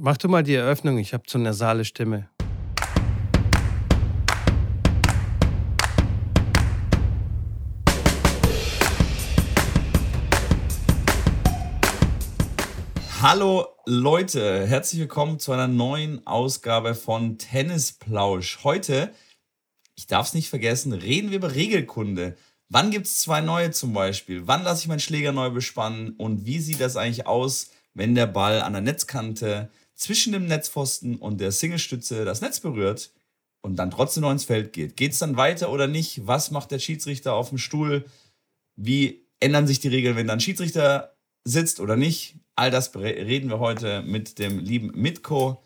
Mach du mal die Eröffnung, ich habe so eine nasale Stimme. Hallo Leute, herzlich willkommen zu einer neuen Ausgabe von Tennisplausch. Heute, ich darf es nicht vergessen, reden wir über Regelkunde. Wann gibt es zwei neue zum Beispiel? Wann lasse ich meinen Schläger neu bespannen? Und wie sieht das eigentlich aus, wenn der Ball an der Netzkante zwischen dem Netzpfosten und der Singlestütze das Netz berührt und dann trotzdem noch ins Feld geht? Geht es dann weiter oder nicht? Was macht der Schiedsrichter auf dem Stuhl? Wie ändern sich die Regeln, wenn dann Schiedsrichter sitzt oder nicht? All das reden wir heute mit dem lieben Mitko.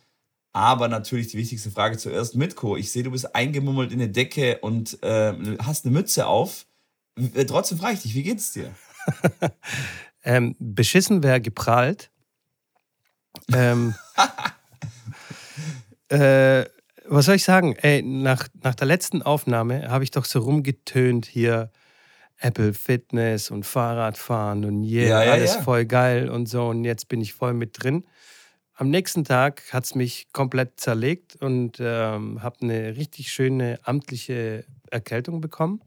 Aber natürlich die wichtigste Frage zuerst. Mitko, ich sehe, du bist eingemummelt in der Decke und äh, hast eine Mütze auf. Trotzdem frage ich dich, wie geht's dir? ähm, beschissen wäre geprahlt. Ähm, äh, was soll ich sagen? Ey, nach, nach der letzten Aufnahme habe ich doch so rumgetönt hier Apple Fitness und Fahrradfahren und yeah, ja, ja, alles ja. voll geil und so. Und jetzt bin ich voll mit drin. Am nächsten Tag hat es mich komplett zerlegt und ähm, habe eine richtig schöne amtliche Erkältung bekommen.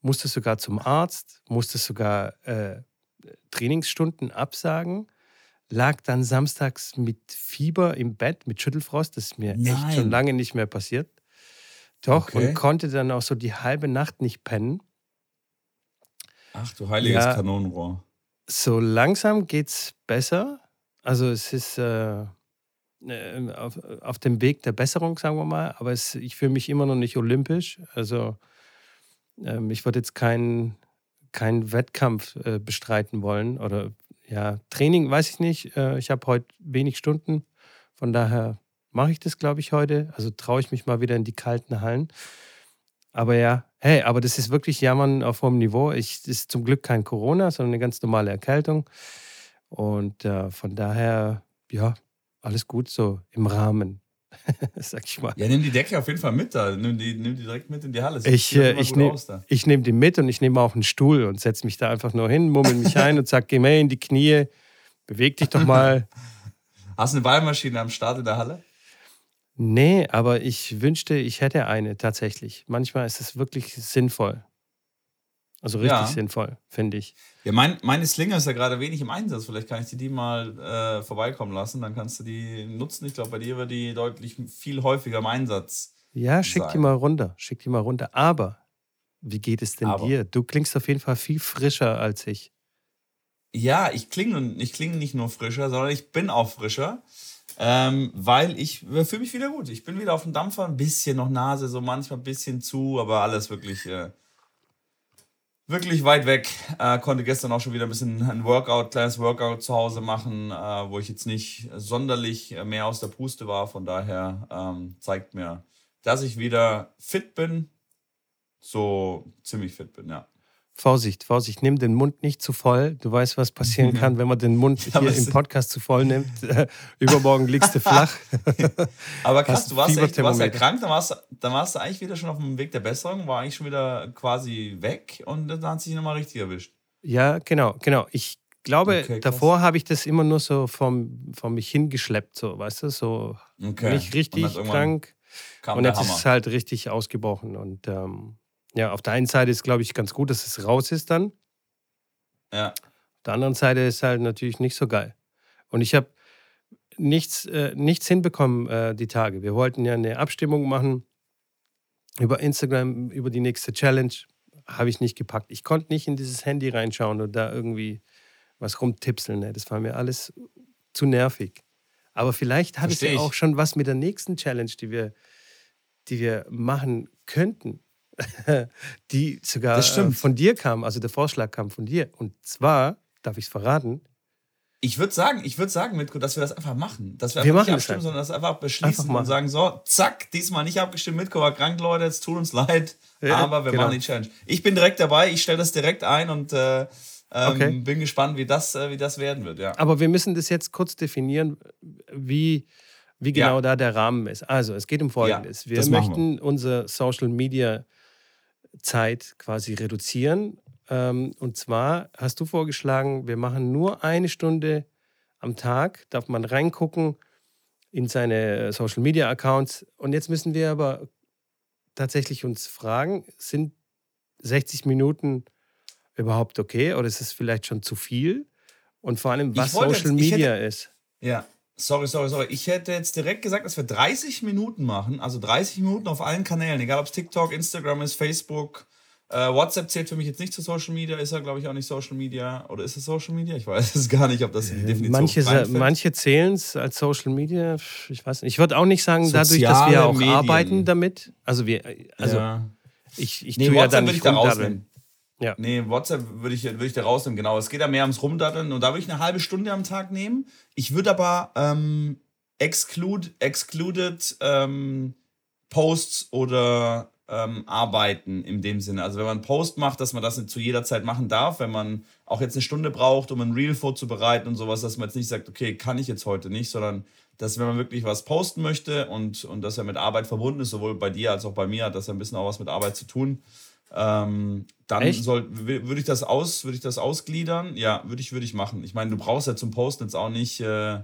Musste sogar zum Arzt, musste sogar äh, Trainingsstunden absagen. Lag dann samstags mit Fieber im Bett, mit Schüttelfrost. Das ist mir Nein. echt schon lange nicht mehr passiert. Doch, okay. und konnte dann auch so die halbe Nacht nicht pennen. Ach du heiliges ja, Kanonenrohr. So langsam geht's besser. Also es ist äh, äh, auf, auf, dem Weg der Besserung, sagen wir mal. Aber es, ich fühle mich immer noch nicht olympisch. Also ähm, ich würde jetzt keinen keinen Wettkampf äh, bestreiten wollen. Oder ja, Training weiß ich nicht. Äh, ich habe heute wenig Stunden. Von daher mache ich das, glaube ich, heute. Also traue ich mich mal wieder in die kalten Hallen. Aber ja, hey, aber das ist wirklich Jammern auf hohem Niveau. Das ist zum Glück kein Corona, sondern eine ganz normale Erkältung. Und äh, von daher, ja, alles gut so im Rahmen. Sag ich mal. Ja, nimm die Decke auf jeden Fall mit da. Nimm die, nimm die direkt mit in die Halle. ich äh, ich nehme nehm die mit und ich nehme auch einen Stuhl und setze mich da einfach nur hin, mummel mich ein und sag, geh mal in die Knie, beweg dich doch mal. Hast du eine Ballmaschine am Start in der Halle? Nee, aber ich wünschte, ich hätte eine tatsächlich. Manchmal ist es wirklich sinnvoll. Also richtig ja. sinnvoll, finde ich. Ja, mein, meine Slinger ist ja gerade wenig im Einsatz. Vielleicht kann ich dir die mal äh, vorbeikommen lassen. Dann kannst du die nutzen. Ich glaube, bei dir wird die deutlich viel häufiger im Einsatz. Ja, schick sein. die mal runter. Schick die mal runter. Aber wie geht es denn Aber. dir? Du klingst auf jeden Fall viel frischer als ich. Ja, ich klinge ich kling nicht nur frischer, sondern ich bin auch frischer. Ähm, weil ich fühle mich wieder gut. Ich bin wieder auf dem Dampfer, ein bisschen noch Nase, so manchmal ein bisschen zu, aber alles wirklich, äh, wirklich weit weg. Äh, konnte gestern auch schon wieder ein bisschen ein Workout, kleines Workout zu Hause machen, äh, wo ich jetzt nicht sonderlich mehr aus der Puste war. Von daher ähm, zeigt mir, dass ich wieder fit bin. So ziemlich fit bin, ja. Vorsicht, Vorsicht, nimm den Mund nicht zu voll. Du weißt, was passieren kann, wenn man den Mund hier im Podcast zu voll nimmt. Übermorgen liegst du flach. Aber krass, du warst, echt, du warst ja krank, dann warst, dann warst du eigentlich wieder schon auf dem Weg der Besserung, war eigentlich schon wieder quasi weg und dann hat sich nochmal richtig erwischt. Ja, genau, genau. Ich glaube, okay, davor habe ich das immer nur so vom, vom mich hingeschleppt, so, weißt du, so okay. nicht richtig krank. Und jetzt ist es halt richtig ausgebrochen und ähm, ja, auf der einen Seite ist, glaube ich, ganz gut, dass es raus ist dann. Ja. Auf der anderen Seite ist halt natürlich nicht so geil. Und ich habe nichts, äh, nichts hinbekommen äh, die Tage. Wir wollten ja eine Abstimmung machen über Instagram, über die nächste Challenge. Habe ich nicht gepackt. Ich konnte nicht in dieses Handy reinschauen und da irgendwie was rumtipseln. Ne? Das war mir alles zu nervig. Aber vielleicht hat Versteh es ja auch schon was mit der nächsten Challenge, die wir, die wir machen könnten. die sogar äh, von dir kam, also der Vorschlag kam von dir. Und zwar, darf ich es verraten? Ich würde sagen, ich würde sagen, Mitko, dass wir das einfach machen. Dass wir, wir einfach nicht abstimmen, sondern das einfach beschließen einfach und sagen, so, zack, diesmal nicht abgestimmt, Mitko war krank, Leute, es tut uns leid, ja, aber wir genau. machen die Challenge. Ich bin direkt dabei, ich stelle das direkt ein und äh, ähm, okay. bin gespannt, wie das, äh, wie das werden wird. Ja. Aber wir müssen das jetzt kurz definieren, wie, wie genau ja. da der Rahmen ist. Also, es geht um Folgendes. Ja, wir möchten wir. unser Social Media Zeit quasi reduzieren. Ähm, und zwar hast du vorgeschlagen, wir machen nur eine Stunde am Tag, darf man reingucken, in seine Social Media Accounts. Und jetzt müssen wir aber tatsächlich uns fragen, sind 60 Minuten überhaupt okay oder ist es vielleicht schon zu viel? Und vor allem, was Social jetzt, Media hätte, ist. Ja, sorry, sorry, sorry. Ich hätte jetzt direkt gesagt, dass wir 30 Minuten machen, also 30 Minuten auf allen Kanälen, egal ob es TikTok, Instagram ist, Facebook, äh, WhatsApp zählt für mich jetzt nicht zu Social Media, ist ja, glaube ich, auch nicht Social Media. Oder ist es Social Media? Ich weiß es gar nicht, ob das in die Definition Manche, manche zählen es als Social Media. Ich weiß nicht. Ich würde auch nicht sagen, Soziale dadurch, dass wir auch Medien. arbeiten damit. Also wir, also ja. ich, ich nee, tue WhatsApp ja da nicht ich da rausnehmen. Ja. Nee, WhatsApp würde ich, würd ich da rausnehmen, genau. Es geht ja mehr ums Rumdatteln und da würde ich eine halbe Stunde am Tag nehmen. Ich würde aber ähm, exclude, excluded ähm, Posts oder ähm, arbeiten in dem Sinne. Also wenn man einen Post macht, dass man das nicht zu jeder Zeit machen darf, wenn man auch jetzt eine Stunde braucht, um ein Reel vorzubereiten und sowas, dass man jetzt nicht sagt, okay, kann ich jetzt heute nicht, sondern dass wenn man wirklich was posten möchte und, und das ja mit Arbeit verbunden ist, sowohl bei dir als auch bei mir, hat das ja ein bisschen auch was mit Arbeit zu tun, ähm, dann soll, würde ich das aus, würde ich das ausgliedern? Ja, würde ich, würde ich machen. Ich meine, du brauchst ja zum Posten jetzt auch nicht äh,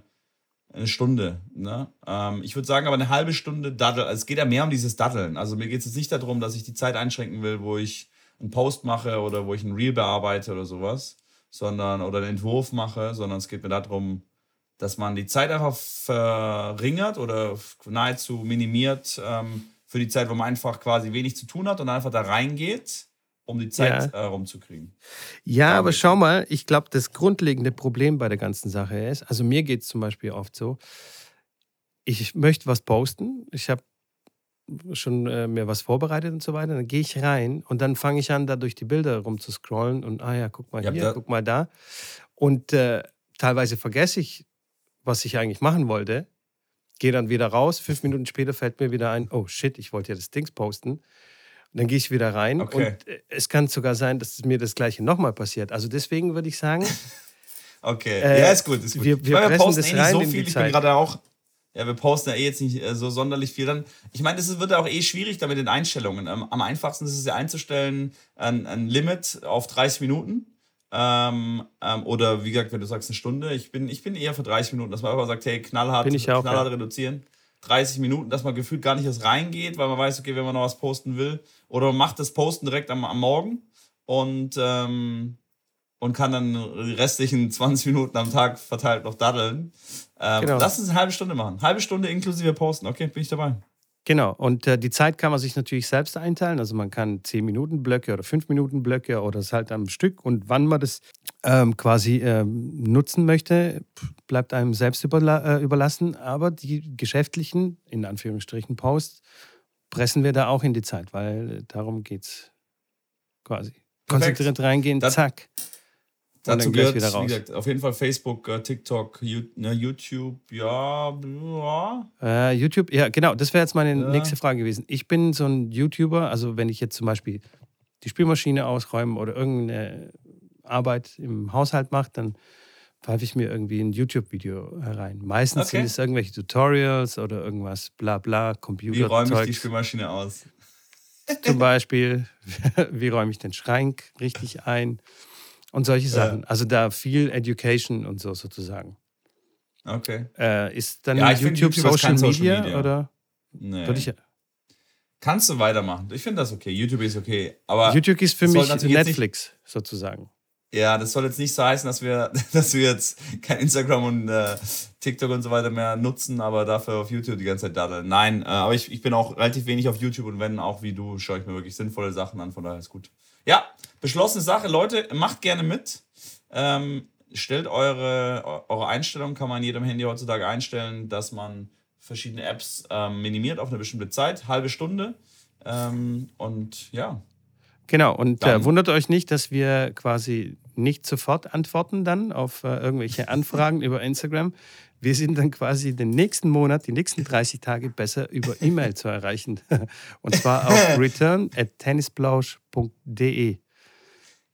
eine Stunde. Ne? Ähm, ich würde sagen, aber eine halbe Stunde Daddel. Also es geht ja mehr um dieses Daddeln. Also mir geht es jetzt nicht darum, dass ich die Zeit einschränken will, wo ich einen Post mache oder wo ich ein Reel bearbeite oder sowas, sondern oder einen Entwurf mache, sondern es geht mir darum, dass man die Zeit einfach verringert oder nahezu minimiert ähm, für die Zeit, wo man einfach quasi wenig zu tun hat und einfach da reingeht um die Zeit ja. äh, rumzukriegen. Ja, aber schau mal, ich glaube, das grundlegende Problem bei der ganzen Sache ist, also mir geht es zum Beispiel oft so, ich möchte was posten, ich habe schon äh, mir was vorbereitet und so weiter, dann gehe ich rein und dann fange ich an, da durch die Bilder rumzuscrollen und, ah ja, guck mal ja, hier, guck mal da. Und äh, teilweise vergesse ich, was ich eigentlich machen wollte, gehe dann wieder raus, fünf Minuten später fällt mir wieder ein, oh shit, ich wollte ja das Dings posten. Und dann gehe ich wieder rein okay. und äh, es kann sogar sein, dass mir das Gleiche nochmal passiert. Also deswegen würde ich sagen. okay, äh, ja, ist gut. Ist gut. Wir, wir, wir posten eh nicht so viel. Ich bin gerade auch. Ja, wir posten ja eh jetzt nicht äh, so sonderlich viel. Dann, ich meine, es wird ja auch eh schwierig da mit den Einstellungen. Ähm, am einfachsten ist es ja einzustellen, ein, ein Limit auf 30 Minuten. Ähm, ähm, oder wie gesagt, wenn du sagst eine Stunde, ich bin, ich bin eher für 30 Minuten, dass man einfach sagt, hey, knallhart, auch, knallhart ja. reduzieren. 30 Minuten, dass man gefühlt gar nicht erst reingeht, weil man weiß, okay, wenn man noch was posten will. Oder man macht das Posten direkt am, am Morgen und, ähm, und kann dann die restlichen 20 Minuten am Tag verteilt noch daddeln. Ähm, genau. Lass uns eine halbe Stunde machen. Halbe Stunde inklusive Posten. Okay, bin ich dabei. Genau, und äh, die Zeit kann man sich natürlich selbst einteilen. Also man kann 10 Minuten Blöcke oder 5 Minuten Blöcke oder es halt am Stück. Und wann man das ähm, quasi ähm, nutzen möchte, bleibt einem selbst überla äh, überlassen. Aber die geschäftlichen, in Anführungsstrichen, Posts pressen wir da auch in die Zeit, weil darum geht es quasi. Konzentriert reingehen, das, zack. Dazu gehört, wieder raus. Gesagt, auf jeden Fall Facebook, uh, TikTok, ne, YouTube, ja. ja. Äh, YouTube, ja, genau. Das wäre jetzt meine ja. nächste Frage gewesen. Ich bin so ein YouTuber, also wenn ich jetzt zum Beispiel die Spülmaschine ausräume oder irgendeine Arbeit im Haushalt mache, dann pfeife ich mir irgendwie ein YouTube-Video herein. Meistens okay. sind es irgendwelche Tutorials oder irgendwas, bla bla, Computer. Wie räume ich die Spülmaschine aus? Zum Beispiel, wie räume ich den Schrank richtig ein? Und solche Sachen. Also da viel Education und so sozusagen. Okay. Äh, ist dann ja, YouTube, YouTube Social, Media, Media, oder? Nee. Ich, Kannst du weitermachen. Ich finde das okay. YouTube ist okay. Aber YouTube ist für mich Netflix sozusagen. Ja, das soll jetzt nicht so heißen, dass wir, dass wir jetzt kein Instagram und äh, TikTok und so weiter mehr nutzen, aber dafür auf YouTube die ganze Zeit daddeln. Nein, äh, aber ich, ich bin auch relativ wenig auf YouTube und wenn auch wie du, schaue ich mir wirklich sinnvolle Sachen an, von daher ist gut. Ja, beschlossene Sache. Leute, macht gerne mit. Ähm, stellt eure, eure Einstellung, kann man in jedem Handy heutzutage einstellen, dass man verschiedene Apps ähm, minimiert auf eine bestimmte Zeit, halbe Stunde. Ähm, und ja. Genau, und äh, wundert euch nicht, dass wir quasi nicht sofort antworten dann auf äh, irgendwelche Anfragen über Instagram. Wir sind dann quasi den nächsten Monat, die nächsten 30 Tage besser über E-Mail zu erreichen. und zwar auf return at tennisblausch.de.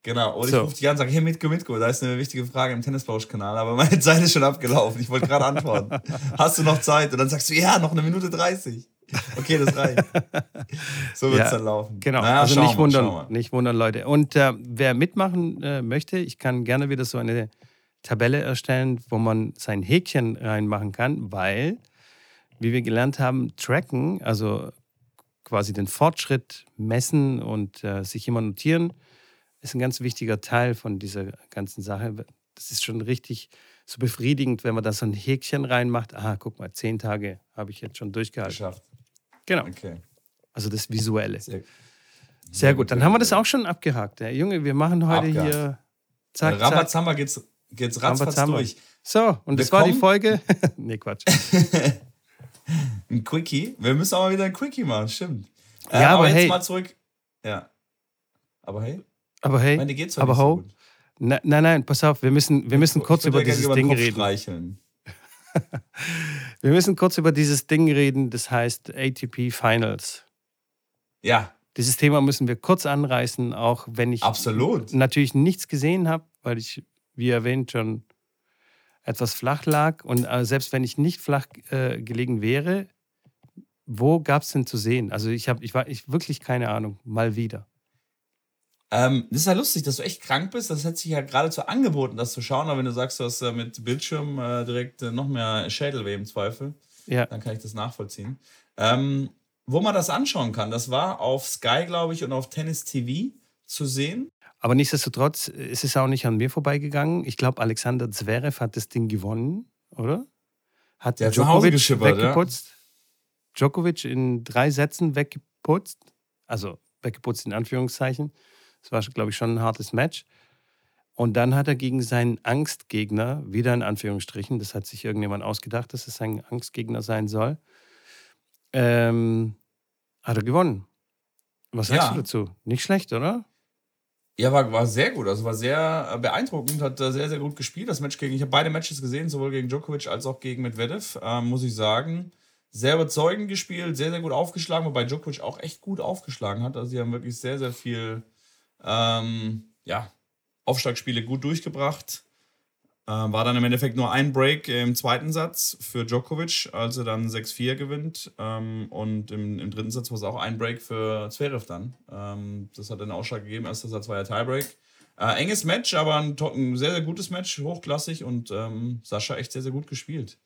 Genau, und so. ich rufe dich an und sage, hey Mitko, Mitko, da ist eine wichtige Frage im Tennisbausch-Kanal, aber meine Zeit ist schon abgelaufen. Ich wollte gerade antworten. Hast du noch Zeit? Und dann sagst du, ja, noch eine Minute 30. Okay, das reicht. So wird es ja, dann laufen. Genau, naja, also nicht wundern, nicht wundern, Leute. Und äh, wer mitmachen äh, möchte, ich kann gerne wieder so eine Tabelle erstellen, wo man sein Häkchen reinmachen kann, weil wie wir gelernt haben, tracken, also quasi den Fortschritt messen und äh, sich immer notieren, ist ein ganz wichtiger Teil von dieser ganzen Sache. Das ist schon richtig so befriedigend, wenn man da so ein Häkchen reinmacht. Aha, guck mal, zehn Tage habe ich jetzt schon durchgehalten. Geschafft. Genau. Okay. Also das Visuelle. Sehr, Sehr gut, dann haben wir das auch schon abgehakt. Ja, Junge, wir machen heute Abgehakt. hier zack. Rambazamba geht's, geht's ratzfatz durch. So, und Wir das war die Folge. nee, Quatsch. Ein Quickie. Wir müssen auch mal wieder ein Quickie machen, stimmt. Ja, aber jetzt hey. mal zurück. Ja. Aber hey, Aber hey, meine geht's aber nicht ho, so gut. na, nein, nein, pass auf, wir müssen, wir müssen Ich kurz über dieses den Ding Kopf reden. Streicheln. Wir müssen kurz über dieses Ding reden, das heißt ATP Finals. Ja, Dieses Thema müssen wir kurz anreißen, auch wenn ich absolut. natürlich nichts gesehen habe, weil ich, wie erwähnt, schon etwas flach lag. Und äh, selbst wenn ich nicht flach äh, gelegen wäre, wo gab es denn zu sehen? Also ich habe, ich war ich wirklich keine Ahnung, mal wieder. Ähm, das ist ja lustig, dass du echt krank bist. Das hätte sich ja geradezu angeboten, das zu schauen. Aber wenn du sagst, du hast äh, mit Bildschirm äh, direkt äh, noch mehr Schädelweh im Zweifel, Ja, dann kann ich das nachvollziehen. Ähm, wo man das anschauen kann, das war auf Sky, glaube ich, und auf Tennis TV zu sehen. Aber nichtsdestotrotz ist es auch nicht an mir vorbeigegangen. Ich glaube, Alexander Zverev hat das Ding gewonnen, oder? Hat Der Djokovic geschippert, ja. weggeputzt. Djokovic in drei Sätzen weggeputzt. Also weggeputzt in Anführungszeichen. Das war, glaube ich, schon ein hartes Match. Und dann hat er gegen seinen Angstgegner, wieder in Anführungsstrichen, das hat sich irgendjemand ausgedacht, dass es sein Angstgegner sein soll, ähm, hat er gewonnen. Was sagst Ja. du dazu? Nicht schlecht, oder? Ja, war, war sehr gut. Also war sehr äh, beeindruckend, hat äh, sehr, sehr gut gespielt. Das Match gegen, ich habe beide Matches gesehen, sowohl gegen Djokovic als auch gegen Medvedev, ähm, muss ich sagen. Sehr überzeugend gespielt, sehr, sehr gut aufgeschlagen, wobei Djokovic auch echt gut aufgeschlagen hat. Also sie haben wirklich sehr, sehr viel ähm, ja, Aufschlagspiele gut durchgebracht. Ähm, war dann im Endeffekt nur ein Break im zweiten Satz für Djokovic, als er dann 6-4 gewinnt. Ähm, und im, im dritten Satz war es auch ein Break für Zverev dann. Ähm, das hat einen Ausschlag gegeben. Erster Satz war ja Tiebreak. Äh, enges Match, aber ein, ein sehr, sehr gutes Match, hochklassig und ähm, Sascha echt sehr, sehr gut gespielt.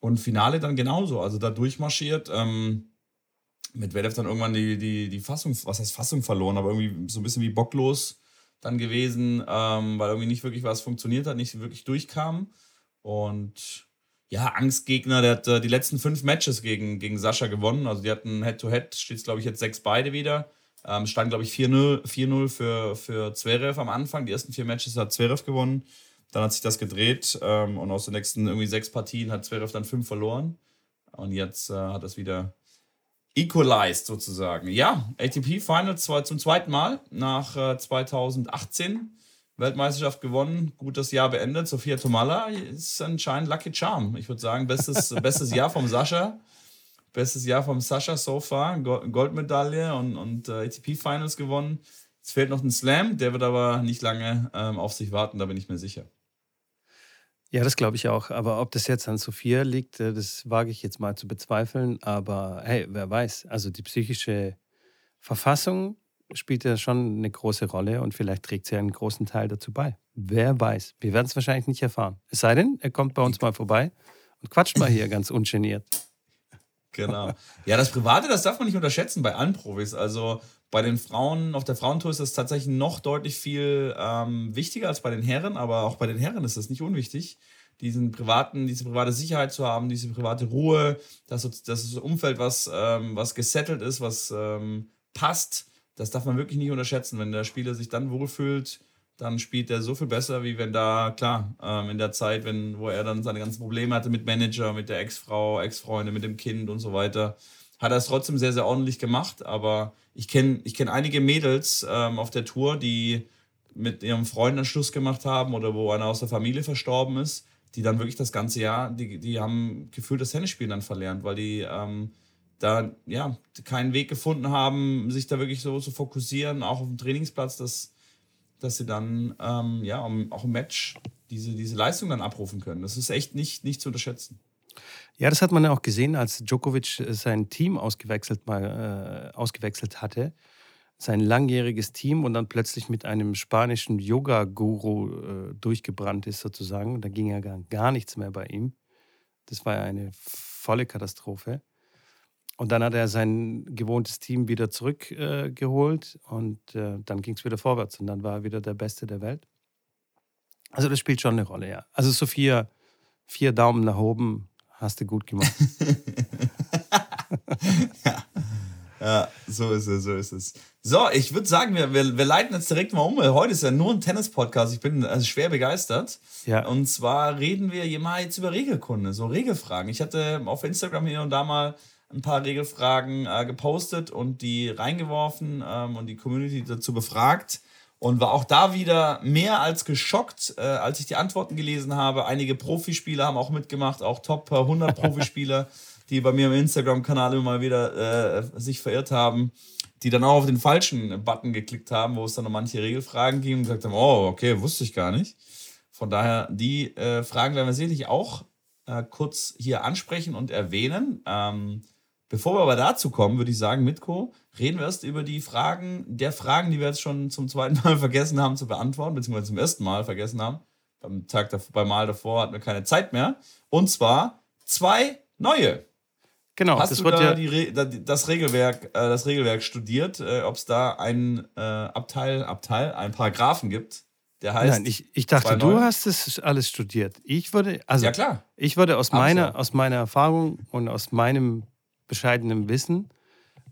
Und Finale dann genauso, also da durchmarschiert. Ähm, Medvedev dann irgendwann die, die, die Fassung, was heißt Fassung verloren, aber irgendwie so ein bisschen wie bocklos dann gewesen, ähm, weil irgendwie nicht wirklich was funktioniert hat, nicht wirklich durchkam. Und ja, Angstgegner, der hat äh, die letzten fünf Matches gegen, gegen Sascha gewonnen. Also die hatten Head-to-Head, steht es glaube ich jetzt sechs beide wieder. Ähm, stand glaube ich 4-0 4-0 für, für Zverev am Anfang. Die ersten vier Matches hat Zverev gewonnen. Dann hat sich das gedreht ähm, und aus den nächsten irgendwie sechs Partien hat Zverev dann fünf verloren. Und jetzt äh, hat das wieder equalized sozusagen. Ja, ATP Finals zwar zum zweiten Mal nach äh, 2018. Weltmeisterschaft gewonnen, gut das Jahr beendet. Sofia Tomala ist anscheinend Lucky Charm. Ich würde sagen, bestes, bestes Jahr vom Sascha. Bestes Jahr vom Sascha so far. Go- Goldmedaille und, und äh, ATP Finals gewonnen. Es fehlt noch ein Slam, der wird aber nicht lange ähm, auf sich warten, da bin ich mir sicher. Ja, das glaube ich auch. Aber ob das jetzt an Sophia liegt, äh, das wage ich jetzt mal zu bezweifeln. Aber hey, wer weiß. Also die psychische Verfassung spielt ja schon eine große Rolle und vielleicht trägt sie einen großen Teil dazu bei. Wer weiß. Wir werden es wahrscheinlich nicht erfahren. Es sei denn, er kommt bei uns mal vorbei und quatscht mal hier ganz ungeniert. Genau. Ja, das Private, das darf man nicht unterschätzen bei allen Profis. Also bei den Frauen, auf der Frauentour ist das tatsächlich noch deutlich viel ähm, wichtiger als bei den Herren, aber auch bei den Herren ist das nicht unwichtig, diesen privaten, diese private Sicherheit zu haben, diese private Ruhe, dass das Umfeld, was, ähm, was gesettelt ist, was ähm, passt, das darf man wirklich nicht unterschätzen. Wenn der Spieler sich dann wohlfühlt, dann spielt er so viel besser, wie wenn da, klar, ähm, in der Zeit, wenn, wo er dann seine ganzen Probleme hatte mit Manager, mit der Ex-Frau, Ex-Freunde, mit dem Kind und so weiter, hat er es trotzdem sehr, sehr ordentlich gemacht. Aber ich kenne ich kenn einige Mädels ähm, auf der Tour, die mit ihrem Freund einen Schluss gemacht haben oder wo einer aus der Familie verstorben ist, die dann wirklich das ganze Jahr, die, die haben gefühlt das Tennisspielen dann verlernt, weil die ähm, da ja keinen Weg gefunden haben, sich da wirklich so zu fokussieren, auch auf dem Trainingsplatz, dass, dass sie dann ähm, ja auch im Match diese, diese Leistung dann abrufen können. Das ist echt nicht, nicht zu unterschätzen. Ja, das hat man ja auch gesehen, als Djokovic äh, sein Team ausgewechselt, mal, äh, ausgewechselt hatte. Sein langjähriges Team und dann plötzlich mit einem spanischen Yoga-Guru äh, durchgebrannt ist, sozusagen. Da ging ja gar, gar nichts mehr bei ihm. Das war ja eine volle Katastrophe. Und dann hat er sein gewohntes Team wieder zurückgeholt äh, und äh, dann ging es wieder vorwärts und dann war er wieder der Beste der Welt. Also das spielt schon eine Rolle, ja. Also so vier, Daumen nach oben hast du gut gemacht. ja. ja, so ist es, so ist es. So, ich würde sagen, wir, wir, wir leiten jetzt direkt mal um, heute ist ja nur ein Tennis-Podcast. Ich bin also schwer begeistert. Ja. Und zwar reden wir mal jetzt über Regelkunde, so Regelfragen. Ich hatte auf Instagram hier und da mal ein paar Regelfragen äh, gepostet und die reingeworfen ähm, und die Community dazu befragt und war auch da wieder mehr als geschockt, äh, als ich die Antworten gelesen habe. Einige Profispieler haben auch mitgemacht, auch Top 100 Profispieler, die bei mir im Instagram-Kanal immer mal wieder äh, sich verirrt haben, die dann auch auf den falschen Button geklickt haben, wo es dann um manche Regelfragen ging und gesagt haben, oh, okay, wusste ich gar nicht. Von daher, die äh, Fragen werden wir sicherlich auch äh, kurz hier ansprechen und erwähnen. Ähm, Bevor wir aber dazu kommen, würde ich sagen, Mitko, reden wir erst über die Fragen der Fragen, die wir jetzt schon zum zweiten Mal vergessen haben zu beantworten, beziehungsweise zum ersten Mal vergessen haben. Beim Tag davor, beim Mal davor hatten wir keine Zeit mehr. Und zwar zwei neue. Genau, Hast das du da ja die, das, Regelwerk, äh, das Regelwerk studiert, äh, ob es da einen äh, Abteil, Abteil, einen Paragraphen gibt, der heißt. Nein, ich, ich dachte, du hast das alles studiert. Ich würde, also, ja klar. Ich würde aus meiner, aus meiner Erfahrung und aus meinem bescheidenem Wissen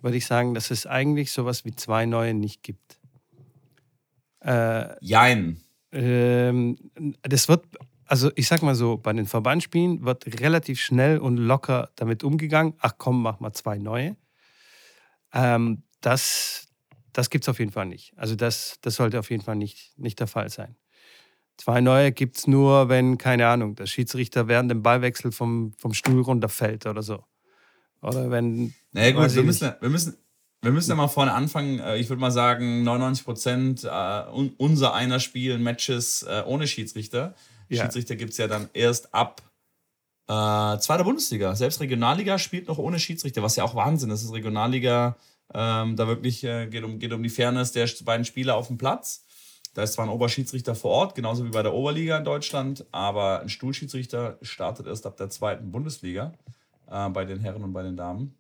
würde ich sagen, dass es eigentlich sowas wie zwei neue nicht gibt. Äh, Jein. Ähm, das wird, also ich sag mal so, bei den Verbandsspielen wird relativ schnell und locker damit umgegangen. Ach komm, mach mal zwei neue. Ähm, das das gibt es auf jeden Fall nicht. Also das, das sollte auf jeden Fall nicht, nicht der Fall sein. Zwei neue gibt es nur, wenn, keine Ahnung, der Schiedsrichter während dem Ballwechsel vom, vom Stuhl runterfällt oder so. Oder wenn. Naja, gut, wir müssen, wir, müssen, wir müssen ja mal vorne anfangen. Äh, ich würde mal sagen, 99 Prozent äh, unser einer spielen Matches äh, ohne Schiedsrichter. Ja. Schiedsrichter gibt es ja dann erst ab äh, zweiter Bundesliga. Selbst Regionalliga spielt noch ohne Schiedsrichter, was ja auch Wahnsinn ist. Das ist Regionalliga, ähm, da wirklich äh, geht, um, geht um die Fairness der beiden Spieler auf dem Platz. Da ist zwar ein Oberschiedsrichter vor Ort, genauso wie bei der Oberliga in Deutschland, aber ein Stuhlschiedsrichter startet erst ab der zweiten Bundesliga äh, bei den Herren und bei den Damen.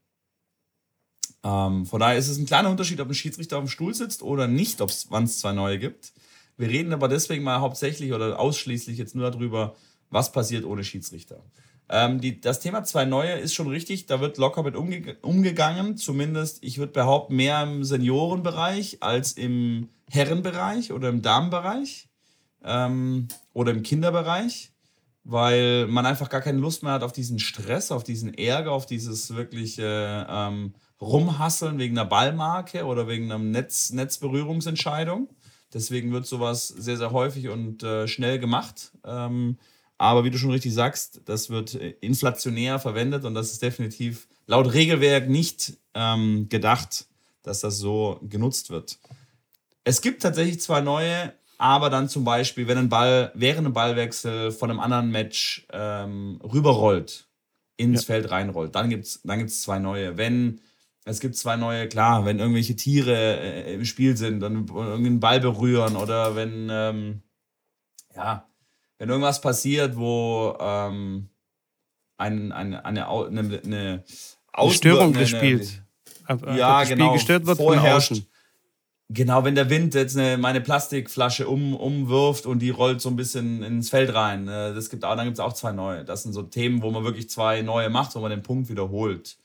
Ähm, von daher ist es ein kleiner Unterschied, ob ein Schiedsrichter auf dem Stuhl sitzt oder nicht, wann es zwei neue gibt. Wir reden aber deswegen mal hauptsächlich oder ausschließlich jetzt nur darüber, was passiert ohne Schiedsrichter. Ähm, die, das Thema zwei neue ist schon richtig, da wird locker mit umge umgegangen. Zumindest, ich würde behaupten, mehr im Seniorenbereich als im Herrenbereich oder im Damenbereich ähm, oder im Kinderbereich weil man einfach gar keine Lust mehr hat auf diesen Stress, auf diesen Ärger, auf dieses wirkliche ähm, Rumhasseln wegen einer Ballmarke oder wegen einer Netz, Netzberührungsentscheidung. Deswegen wird sowas sehr, sehr häufig und äh, schnell gemacht. Ähm, aber wie du schon richtig sagst, das wird inflationär verwendet und das ist definitiv laut Regelwerk nicht ähm, gedacht, dass das so genutzt wird. Es gibt tatsächlich zwei neue aber dann zum Beispiel, wenn ein Ball während einem Ballwechsel von einem anderen Match ähm, rüberrollt, ins ja. Feld reinrollt, dann gibt es dann gibt's zwei neue. Wenn es gibt zwei neue, klar, wenn irgendwelche Tiere äh, im Spiel sind, dann irgendeinen Ball berühren oder wenn, ähm, ja, wenn irgendwas passiert, wo ähm, ein, eine, eine, eine, eine Störung des Spiels. Ja, das genau. Spiel gestört wird außen. Genau, wenn der Wind jetzt eine, meine Plastikflasche um, umwirft und die rollt so ein bisschen ins Feld rein. Äh, das gibt auch, dann gibt es auch zwei neue. Das sind so Themen, wo man wirklich zwei neue macht, wo man den Punkt wiederholt.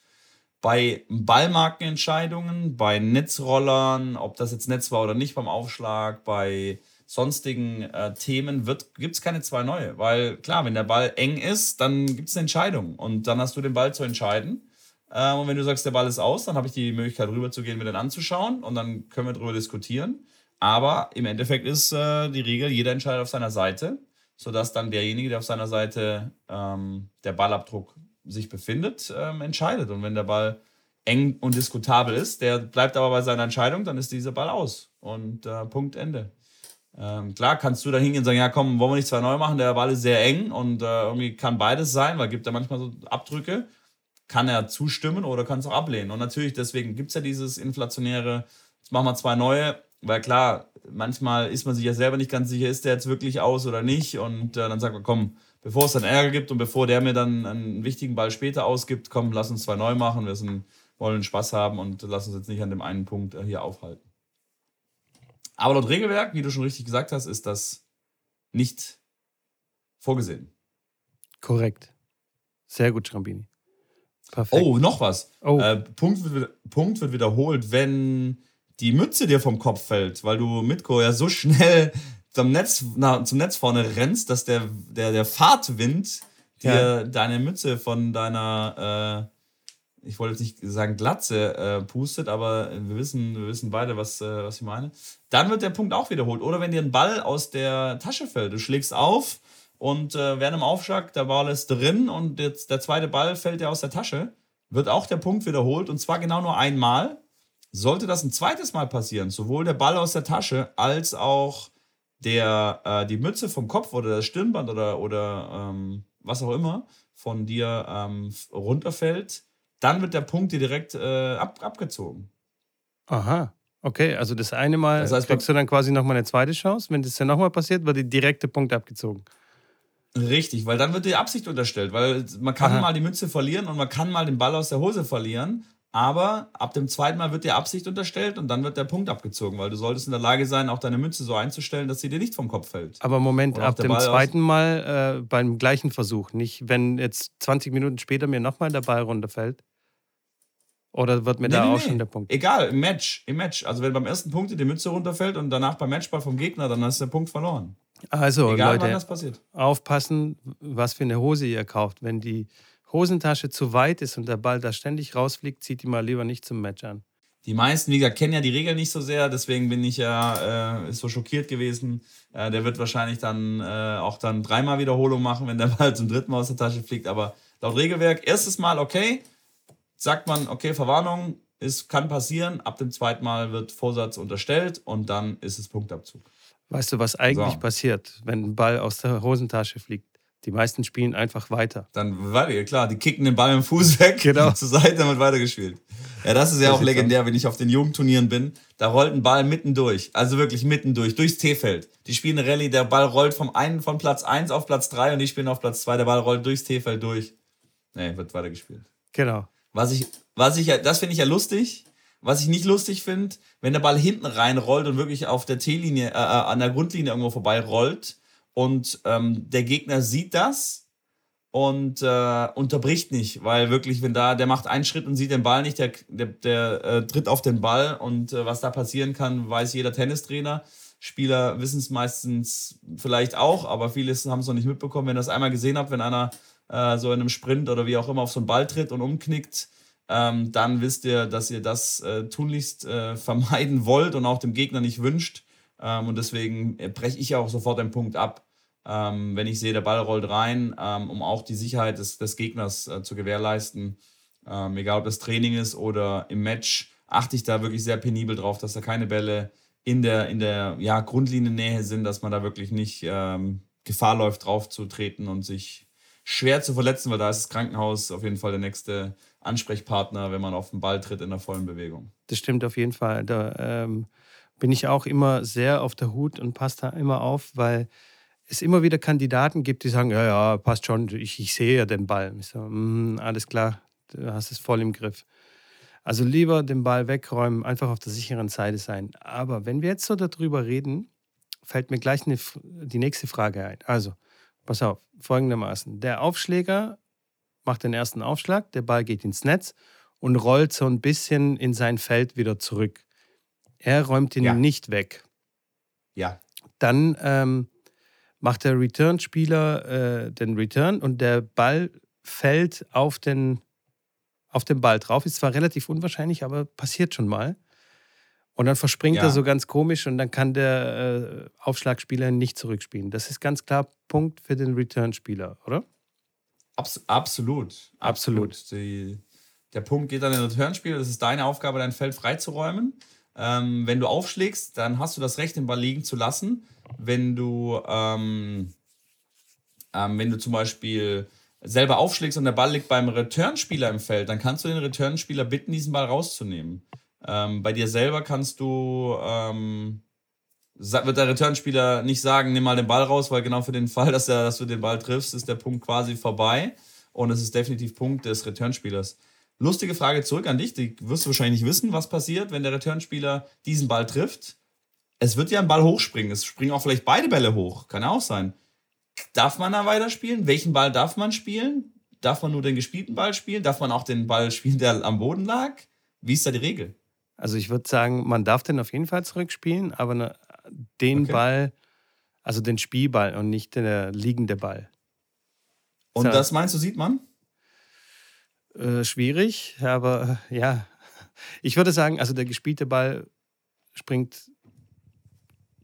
Bei Ballmarkenentscheidungen, bei Netzrollern, ob das jetzt Netz war oder nicht beim Aufschlag, bei sonstigen äh, Themen gibt es keine zwei neue. Weil klar, wenn der Ball eng ist, dann gibt es eine Entscheidung. Und dann hast du den Ball zu entscheiden. Ähm, und wenn du sagst, der Ball ist aus, dann habe ich die Möglichkeit, rüberzugehen, mir den anzuschauen und dann können wir darüber diskutieren. Aber im Endeffekt ist äh, die Regel, jeder entscheidet auf seiner Seite, sodass dann derjenige, der auf seiner Seite ähm, der Ballabdruck sich befindet, ähm, entscheidet. Und wenn der Ball eng und diskutabel ist, der bleibt aber bei seiner Entscheidung, dann ist dieser Ball aus. Und äh, Punkt Ende. Ähm, klar kannst du da hingehen und sagen, ja komm, wollen wir nicht zwei neu machen, der Ball ist sehr eng und äh, irgendwie kann beides sein, weil gibt da manchmal so Abdrücke kann er zustimmen oder kann es auch ablehnen. Und natürlich, deswegen gibt es ja dieses inflationäre, jetzt machen wir zwei neue, weil klar, manchmal ist man sich ja selber nicht ganz sicher, ist der jetzt wirklich aus oder nicht. Und äh, dann sagt man, komm, bevor es dann Ärger gibt und bevor der mir dann einen wichtigen Ball später ausgibt, komm, lass uns zwei neu machen, wir sind, wollen Spaß haben und lass uns jetzt nicht an dem einen Punkt äh, hier aufhalten. Aber laut Regelwerk, wie du schon richtig gesagt hast, ist das nicht vorgesehen. Korrekt. Sehr gut, Schrambini. Perfekt. Oh, noch was. Oh. Äh, Punkt, wird, Punkt wird wiederholt, wenn die Mütze dir vom Kopf fällt, weil du Mitko ja so schnell zum Netz, na, zum Netz vorne rennst, dass der, der, der Fahrtwind dir ja. deine Mütze von deiner, äh, ich wollte jetzt nicht sagen Glatze, äh, pustet, aber wir wissen, wir wissen beide, was, äh, was ich meine. Dann wird der Punkt auch wiederholt. Oder wenn dir ein Ball aus der Tasche fällt, du schlägst auf und äh, während dem Aufschlag, der Ball ist drin und jetzt der zweite Ball fällt dir aus der Tasche, wird auch der Punkt wiederholt und zwar genau nur einmal. Sollte das ein zweites Mal passieren, sowohl der Ball aus der Tasche als auch der, äh, die Mütze vom Kopf oder das Stirnband oder, oder ähm, was auch immer von dir ähm, runterfällt, dann wird der Punkt dir direkt äh, ab, abgezogen. Aha. Okay, also das eine Mal das heißt, kriegst du dann quasi nochmal eine zweite Chance. Wenn das dann nochmal passiert, wird der direkte Punkt abgezogen. Richtig, weil dann wird die Absicht unterstellt, weil man kann Aha. mal die Mütze verlieren und man kann mal den Ball aus der Hose verlieren, aber ab dem zweiten Mal wird die Absicht unterstellt und dann wird der Punkt abgezogen, weil du solltest in der Lage sein, auch deine Mütze so einzustellen, dass sie dir nicht vom Kopf fällt. Aber Moment, ab dem Ball zweiten Mal äh, beim gleichen Versuch, nicht wenn jetzt 20 Minuten später mir nochmal der Ball runterfällt? Oder wird mir nee, da nee, auch nee. schon der Punkt? Egal, im Match, im Match. Also wenn beim ersten Punkt die Mütze runterfällt und danach beim Matchball vom Gegner, dann ist der Punkt verloren. Also, Egal, Leute, aufpassen, was für eine Hose ihr kauft. Wenn die Hosentasche zu weit ist und der Ball da ständig rausfliegt, zieht die mal lieber nicht zum Match an. Die meisten, wie gesagt, kennen ja die Regeln nicht so sehr, deswegen bin ich ja äh, so schockiert gewesen. Äh, der wird wahrscheinlich dann äh, auch dann dreimal Wiederholung machen, wenn der Ball zum dritten Mal aus der Tasche fliegt. Aber laut Regelwerk, erstes Mal okay, sagt man, okay, Verwarnung, es kann passieren. Ab dem zweiten Mal wird Vorsatz unterstellt und dann ist es Punktabzug. Weißt du, was eigentlich so. passiert, wenn ein Ball aus der Hosentasche fliegt? Die meisten spielen einfach weiter. Dann weiter, klar, die kicken den Ball im Fuß weg, genau. zur Seite, wird weitergespielt. Ja, das ist ja das auch legendär, wenn ich auf den Jugendturnieren bin. Da rollt ein Ball mitten durch, also wirklich mitten durch, durchs T-Feld. Die spielen eine Rallye, der Ball rollt vom einen von Platz 1 auf Platz 3 und die spielen auf Platz 2, der Ball rollt durchs T-Feld durch. Nee, wird weitergespielt. Genau. Was ich, was ich, das finde ich ja lustig. Was ich nicht lustig finde, wenn der Ball hinten reinrollt und wirklich auf der T-Linie, äh, äh, an der Grundlinie irgendwo vorbei rollt und ähm, der Gegner sieht das und äh, unterbricht nicht, weil wirklich, wenn da, der macht einen Schritt und sieht den Ball nicht, der, der, der äh, tritt auf den Ball und äh, was da passieren kann, weiß jeder Tennistrainer. Spieler wissen es meistens vielleicht auch, aber viele haben es noch nicht mitbekommen. Wenn ihr das einmal gesehen habt, wenn einer äh, so in einem Sprint oder wie auch immer auf so einen Ball tritt und umknickt, ähm, dann wisst ihr, dass ihr das äh, tunlichst äh, vermeiden wollt und auch dem Gegner nicht wünscht. Ähm, und deswegen breche ich auch sofort den Punkt ab ähm, wenn ich sehe, der Ball rollt rein, ähm, um auch die Sicherheit des, des Gegners äh, zu gewährleisten. Ähm, egal ob das Training ist oder im Match, achte ich da wirklich sehr penibel drauf, dass da keine Bälle in der, in der ja, Grundliniennähe sind, dass man da wirklich nicht ähm, Gefahr läuft, drauf zu treten und sich schwer zu verletzen, weil da ist das Krankenhaus auf jeden Fall der nächste Ansprechpartner, wenn man auf den Ball tritt in der vollen Bewegung. Das stimmt auf jeden Fall. Da ähm, bin ich auch immer sehr auf der Hut und passe da immer auf, weil es immer wieder Kandidaten gibt, die sagen, ja, ja, passt schon, ich, ich sehe ja den Ball. Ich so, mm, alles klar, du hast es voll im Griff. Also lieber den Ball wegräumen, einfach auf der sicheren Seite sein. Aber wenn wir jetzt so darüber reden, fällt mir gleich eine, die nächste Frage ein. Also, pass auf, folgendermaßen. Der Aufschläger macht den ersten Aufschlag, der Ball geht ins Netz und rollt so ein bisschen in sein Feld wieder zurück. Er räumt ihn ja. nicht weg. Ja. Dann ähm, macht der Return-Spieler äh, den Return und der Ball fällt auf den, auf den Ball drauf. Ist zwar relativ unwahrscheinlich, aber passiert schon mal. Und dann verspringt ja. er so ganz komisch und dann kann der äh, Aufschlagspieler nicht zurückspielen. Das ist ganz klar Punkt für den Return-Spieler, oder? Abs absolut. Absolut. absolut. Die, der Punkt geht an den Return-Spieler. Das ist deine Aufgabe, dein Feld freizuräumen. Ähm, wenn du aufschlägst, dann hast du das Recht, den Ball liegen zu lassen. Wenn du, ähm, ähm, wenn du zum Beispiel selber aufschlägst und der Ball liegt beim Returnspieler im Feld, dann kannst du den Returnspieler bitten, diesen Ball rauszunehmen. Ähm, bei dir selber kannst du, ähm, wird der Returnspieler nicht sagen, nimm mal den Ball raus, weil genau für den Fall, dass, er, dass du den Ball triffst, ist der Punkt quasi vorbei. Und es ist definitiv Punkt des Returnspielers. Lustige Frage zurück an dich. Die wirst du wahrscheinlich nicht wissen, was passiert, wenn der Returnspieler diesen Ball trifft. Es wird ja ein Ball hochspringen. Es springen auch vielleicht beide Bälle hoch. Kann auch sein. Darf man da weiterspielen? Welchen Ball darf man spielen? Darf man nur den gespielten Ball spielen? Darf man auch den Ball spielen, der am Boden lag? Wie ist da die Regel? Also ich würde sagen, man darf den auf jeden Fall zurückspielen, aber ne, den okay. Ball, also den Spielball und nicht der liegende Ball. Und so. das meinst du, sieht man? Äh, schwierig, aber äh, ja. Ich würde sagen, also der gespielte Ball springt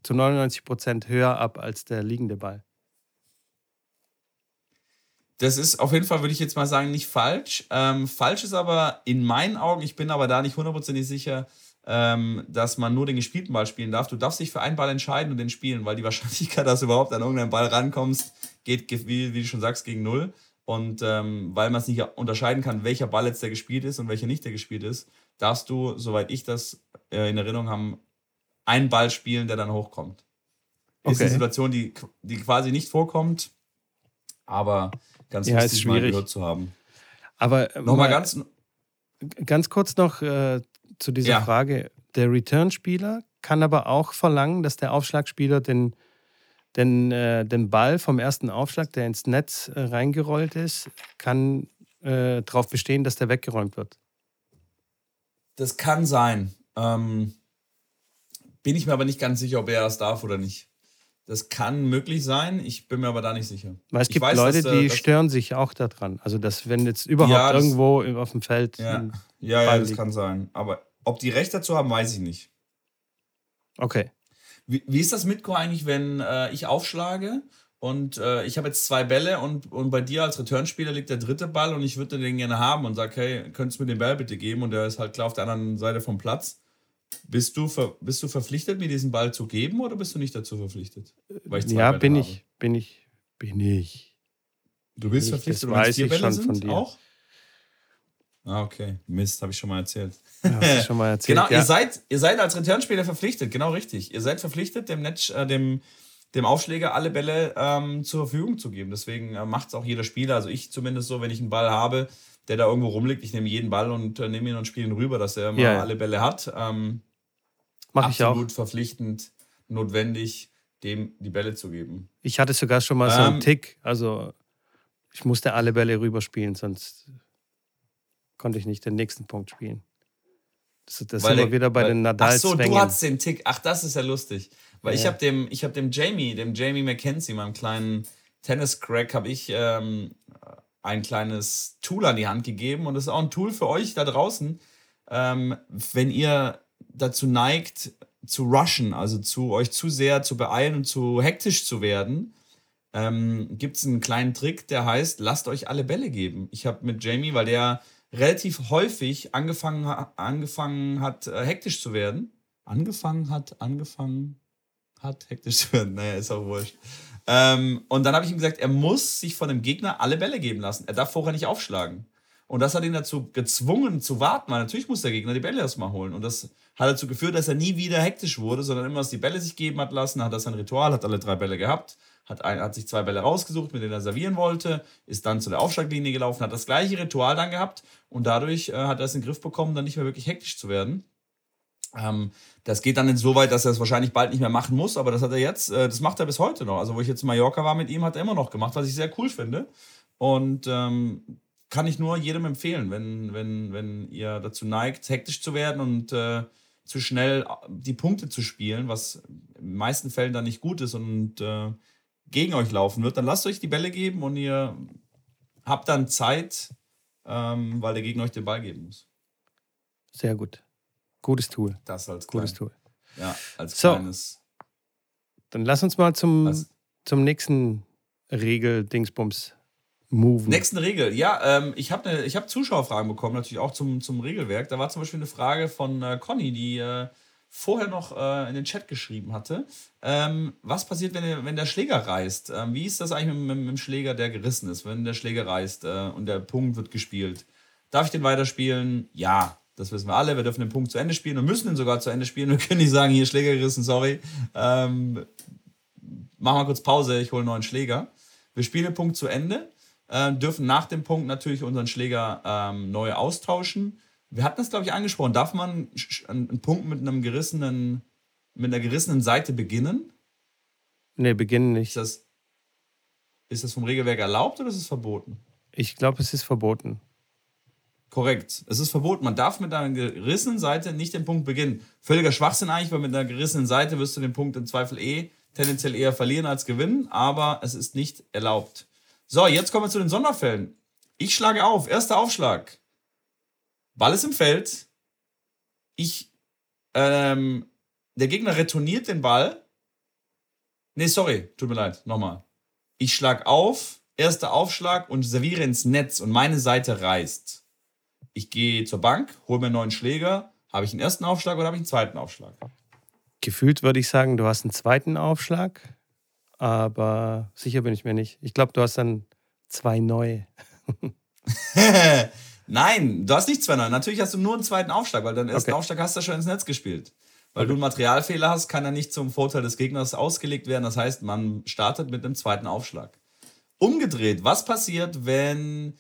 zu 99 Prozent höher ab als der liegende Ball. Das ist auf jeden Fall, würde ich jetzt mal sagen, nicht falsch. Ähm, falsch ist aber in meinen Augen, ich bin aber da nicht hundertprozentig sicher, ähm, dass man nur den gespielten Ball spielen darf. Du darfst dich für einen Ball entscheiden und den spielen, weil die Wahrscheinlichkeit, dass du überhaupt an irgendeinen Ball rankommst, geht, wie, wie du schon sagst, gegen null. Und ähm, weil man es nicht unterscheiden kann, welcher Ball jetzt der gespielt ist und welcher nicht der gespielt ist, darfst du, soweit ich das äh, in Erinnerung habe, einen Ball spielen, der dann hochkommt. Okay. Ist eine Situation, die, die quasi nicht vorkommt, aber ganz ja, mal gehört zu haben. Aber äh, nochmal ganz, ganz kurz noch äh, zu dieser ja. Frage. Der Return-Spieler kann aber auch verlangen, dass der Aufschlagspieler den, den, äh, den Ball vom ersten Aufschlag, der ins Netz äh, reingerollt ist, kann äh, darauf bestehen, dass der weggeräumt wird. Das kann sein. Ähm, bin ich mir aber nicht ganz sicher, ob er das darf oder nicht. Das kann möglich sein, ich bin mir aber da nicht sicher. Weil es gibt weiß, Leute, dass, die dass, stören sich auch daran. Also, dass wenn jetzt überhaupt ja, das, irgendwo auf dem Feld. Ja, ja, ja, das liegt. kann sein. Aber ob die Recht dazu haben, weiß ich nicht. Okay. Wie, wie ist das mit Co eigentlich, wenn äh, ich aufschlage und äh, ich habe jetzt zwei Bälle und, und bei dir als Returnspieler liegt der dritte Ball und ich würde den gerne haben und sage, hey, könntest du mir den Ball bitte geben? Und der ist halt klar auf der anderen Seite vom Platz. Bist du, ver, bist du verpflichtet, mir diesen Ball zu geben oder bist du nicht dazu verpflichtet? ja, Bälle bin habe? ich, bin ich, bin ich. Du bist bin verpflichtet, ich, das weiß ich schon von dir. Auch? Ah, okay. Mist, habe ich schon mal erzählt. Ja, schon mal erzählt. genau, ja. ihr, seid, ihr seid als Returnspieler verpflichtet, genau richtig. Ihr seid verpflichtet, dem, Netz, äh, dem, dem Aufschläger alle Bälle ähm, zur Verfügung zu geben. Deswegen äh, macht es auch jeder Spieler. Also ich zumindest so, wenn ich einen Ball habe, der da irgendwo rumliegt. Ich nehme jeden Ball und äh, nehme ihn und spiele ihn rüber, dass er mal ja. alle Bälle hat. Ähm, Mach ich auch. Absolut verpflichtend, notwendig, dem die Bälle zu geben. Ich hatte sogar schon mal ähm, so einen ähm, Tick. Also ich musste alle Bälle rüberspielen, sonst konnte ich nicht den nächsten Punkt spielen. Das, das sind wir wieder bei weil, den nadal Ach so, du hattest den Tick. Ach, das ist ja lustig. Weil ja. ich habe dem, hab dem Jamie, dem Jamie McKenzie, meinem kleinen Tennis-Crack, habe ich ähm, ein kleines Tool an die Hand gegeben und das ist auch ein Tool für euch da draußen, ähm, wenn ihr dazu neigt, zu rushen, also zu euch zu sehr zu beeilen und zu hektisch zu werden, ähm, gibt es einen kleinen Trick, der heißt, lasst euch alle Bälle geben. Ich habe mit Jamie, weil der relativ häufig angefangen, angefangen hat, äh, hektisch zu werden. Angefangen hat, angefangen hat, hektisch zu werden. Naja, ist auch wurscht. Ähm, und dann habe ich ihm gesagt, er muss sich von dem Gegner alle Bälle geben lassen. Er darf vorher nicht aufschlagen. Und das hat ihn dazu gezwungen zu warten, weil natürlich muss der Gegner die Bälle erstmal holen. Und das hat dazu geführt, dass er nie wieder hektisch wurde, sondern immer, dass die Bälle sich geben hat lassen, hat das sein Ritual, hat alle drei Bälle gehabt, hat, ein, hat sich zwei Bälle rausgesucht, mit denen er servieren wollte, ist dann zu der Aufschlaglinie gelaufen, hat das gleiche Ritual dann gehabt und dadurch äh, hat er es in den Griff bekommen, dann nicht mehr wirklich hektisch zu werden. Ähm, das geht dann insoweit, dass er es wahrscheinlich bald nicht mehr machen muss, aber das hat er jetzt, äh, das macht er bis heute noch. Also, wo ich jetzt in Mallorca war mit ihm, hat er immer noch gemacht, was ich sehr cool finde. Und ähm, kann ich nur jedem empfehlen, wenn, wenn, wenn ihr dazu neigt, hektisch zu werden und äh, zu schnell die Punkte zu spielen, was in den meisten Fällen dann nicht gut ist und äh, gegen euch laufen wird, dann lasst euch die Bälle geben und ihr habt dann Zeit, ähm, weil der Gegner euch den Ball geben muss. Sehr gut. Gutes Tool. Das als Gutes Tool. Ja, als so, kleines. Dann lass uns mal zum, zum nächsten Regel-Dingsbums moven. Nächsten Regel. Ja, ähm, ich habe ne, hab Zuschauerfragen bekommen, natürlich auch zum, zum Regelwerk. Da war zum Beispiel eine Frage von äh, Conny, die äh, vorher noch äh, in den Chat geschrieben hatte. Ähm, was passiert, wenn der, wenn der Schläger reißt? Ähm, wie ist das eigentlich mit, mit, mit, dem Schläger, der gerissen ist, wenn der Schläger reißt äh, und der Punkt wird gespielt? Darf ich den weiterspielen? Ja. Das wissen wir alle. Wir dürfen den Punkt zu Ende spielen und müssen ihn sogar zu Ende spielen. Wir können nicht sagen, hier Schläger gerissen, sorry. Ähm, machen wir kurz Pause, ich hole einen neuen Schläger. Wir spielen den Punkt zu Ende, äh, dürfen nach dem Punkt natürlich unseren Schläger ähm, neu austauschen. Wir hatten das, glaube ich, angesprochen. Darf man einen Punkt mit einem gerissenen, mit einer gerissenen Seite beginnen? Nee, beginnen nicht. Ist das, ist das vom Regelwerk erlaubt oder ist es verboten? Ich glaube, es ist verboten. Korrekt. Es ist verboten. Man darf mit einer gerissenen Seite nicht den Punkt beginnen. Völliger Schwachsinn eigentlich, weil mit einer gerissenen Seite wirst du den Punkt im Zweifel eh tendenziell eher verlieren als gewinnen, aber es ist nicht erlaubt. So, jetzt kommen wir zu den Sonderfällen. Ich schlage auf. Erster Aufschlag. Ball ist im Feld. Ich, ähm, der Gegner retourniert den Ball. Nee, sorry, tut mir leid, nochmal. Ich schlag auf, erster Aufschlag und serviere ins Netz und meine Seite reißt ich gehe zur Bank, hole mir einen neuen Schläger. Habe ich einen ersten Aufschlag oder habe ich einen zweiten Aufschlag? Gefühlt würde ich sagen, du hast einen zweiten Aufschlag, aber sicher bin ich mir nicht. Ich glaube, du hast dann zwei neue. Nein, du hast nicht zwei neue. Natürlich hast du nur einen zweiten Aufschlag, weil deinen ersten okay. Aufschlag hast du schon ins Netz gespielt. Weil okay. du einen Materialfehler hast, kann er nicht zum Vorteil des Gegners ausgelegt werden. Das heißt, man startet mit einem zweiten Aufschlag. Umgedreht, was passiert, wenn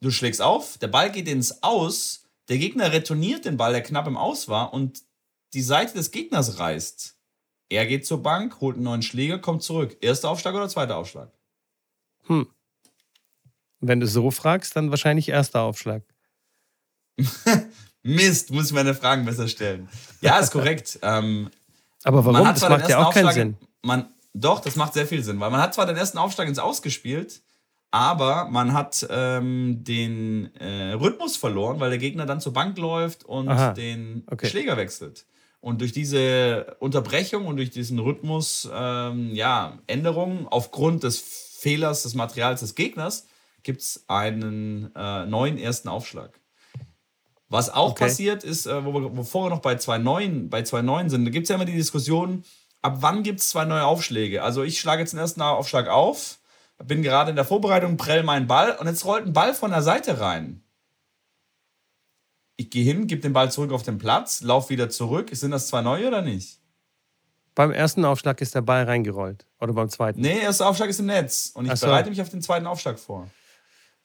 Du schlägst auf, der Ball geht ins Aus, der Gegner retourniert den Ball, der knapp im Aus war, und die Seite des Gegners reißt. Er geht zur Bank, holt einen neuen Schläger, kommt zurück. Erster Aufschlag oder zweiter Aufschlag? Hm. Wenn du so fragst, dann wahrscheinlich erster Aufschlag. Mist, muss ich meine Fragen besser stellen. Ja, ist korrekt. ähm, Aber warum? Das macht ja auch Aufschlag, keinen Sinn. Man, doch, das macht sehr viel Sinn, weil man hat zwar den ersten Aufschlag ins Ausgespielt, aber man hat ähm, den äh, Rhythmus verloren, weil der Gegner dann zur Bank läuft und Aha. den okay. Schläger wechselt. Und durch diese Unterbrechung und durch diesen Rhythmus, ähm, ja, Änderungen aufgrund des Fehlers des Materials des Gegners gibt es einen äh, neuen ersten Aufschlag. Was auch okay. passiert ist, äh, wo wir, bevor wir noch bei zwei neuen, bei zwei neuen sind, da gibt es ja immer die Diskussion, ab wann gibt es zwei neue Aufschläge? Also ich schlage jetzt den ersten Aufschlag auf, bin gerade in der Vorbereitung, prell meinen Ball und jetzt rollt ein Ball von der Seite rein. Ich gehe hin, gebe den Ball zurück auf den Platz, laufe wieder zurück. Sind das zwei neue oder nicht? Beim ersten Aufschlag ist der Ball reingerollt. Oder beim zweiten? Nee, erster Aufschlag ist im Netz. Und ich so. bereite mich auf den zweiten Aufschlag vor.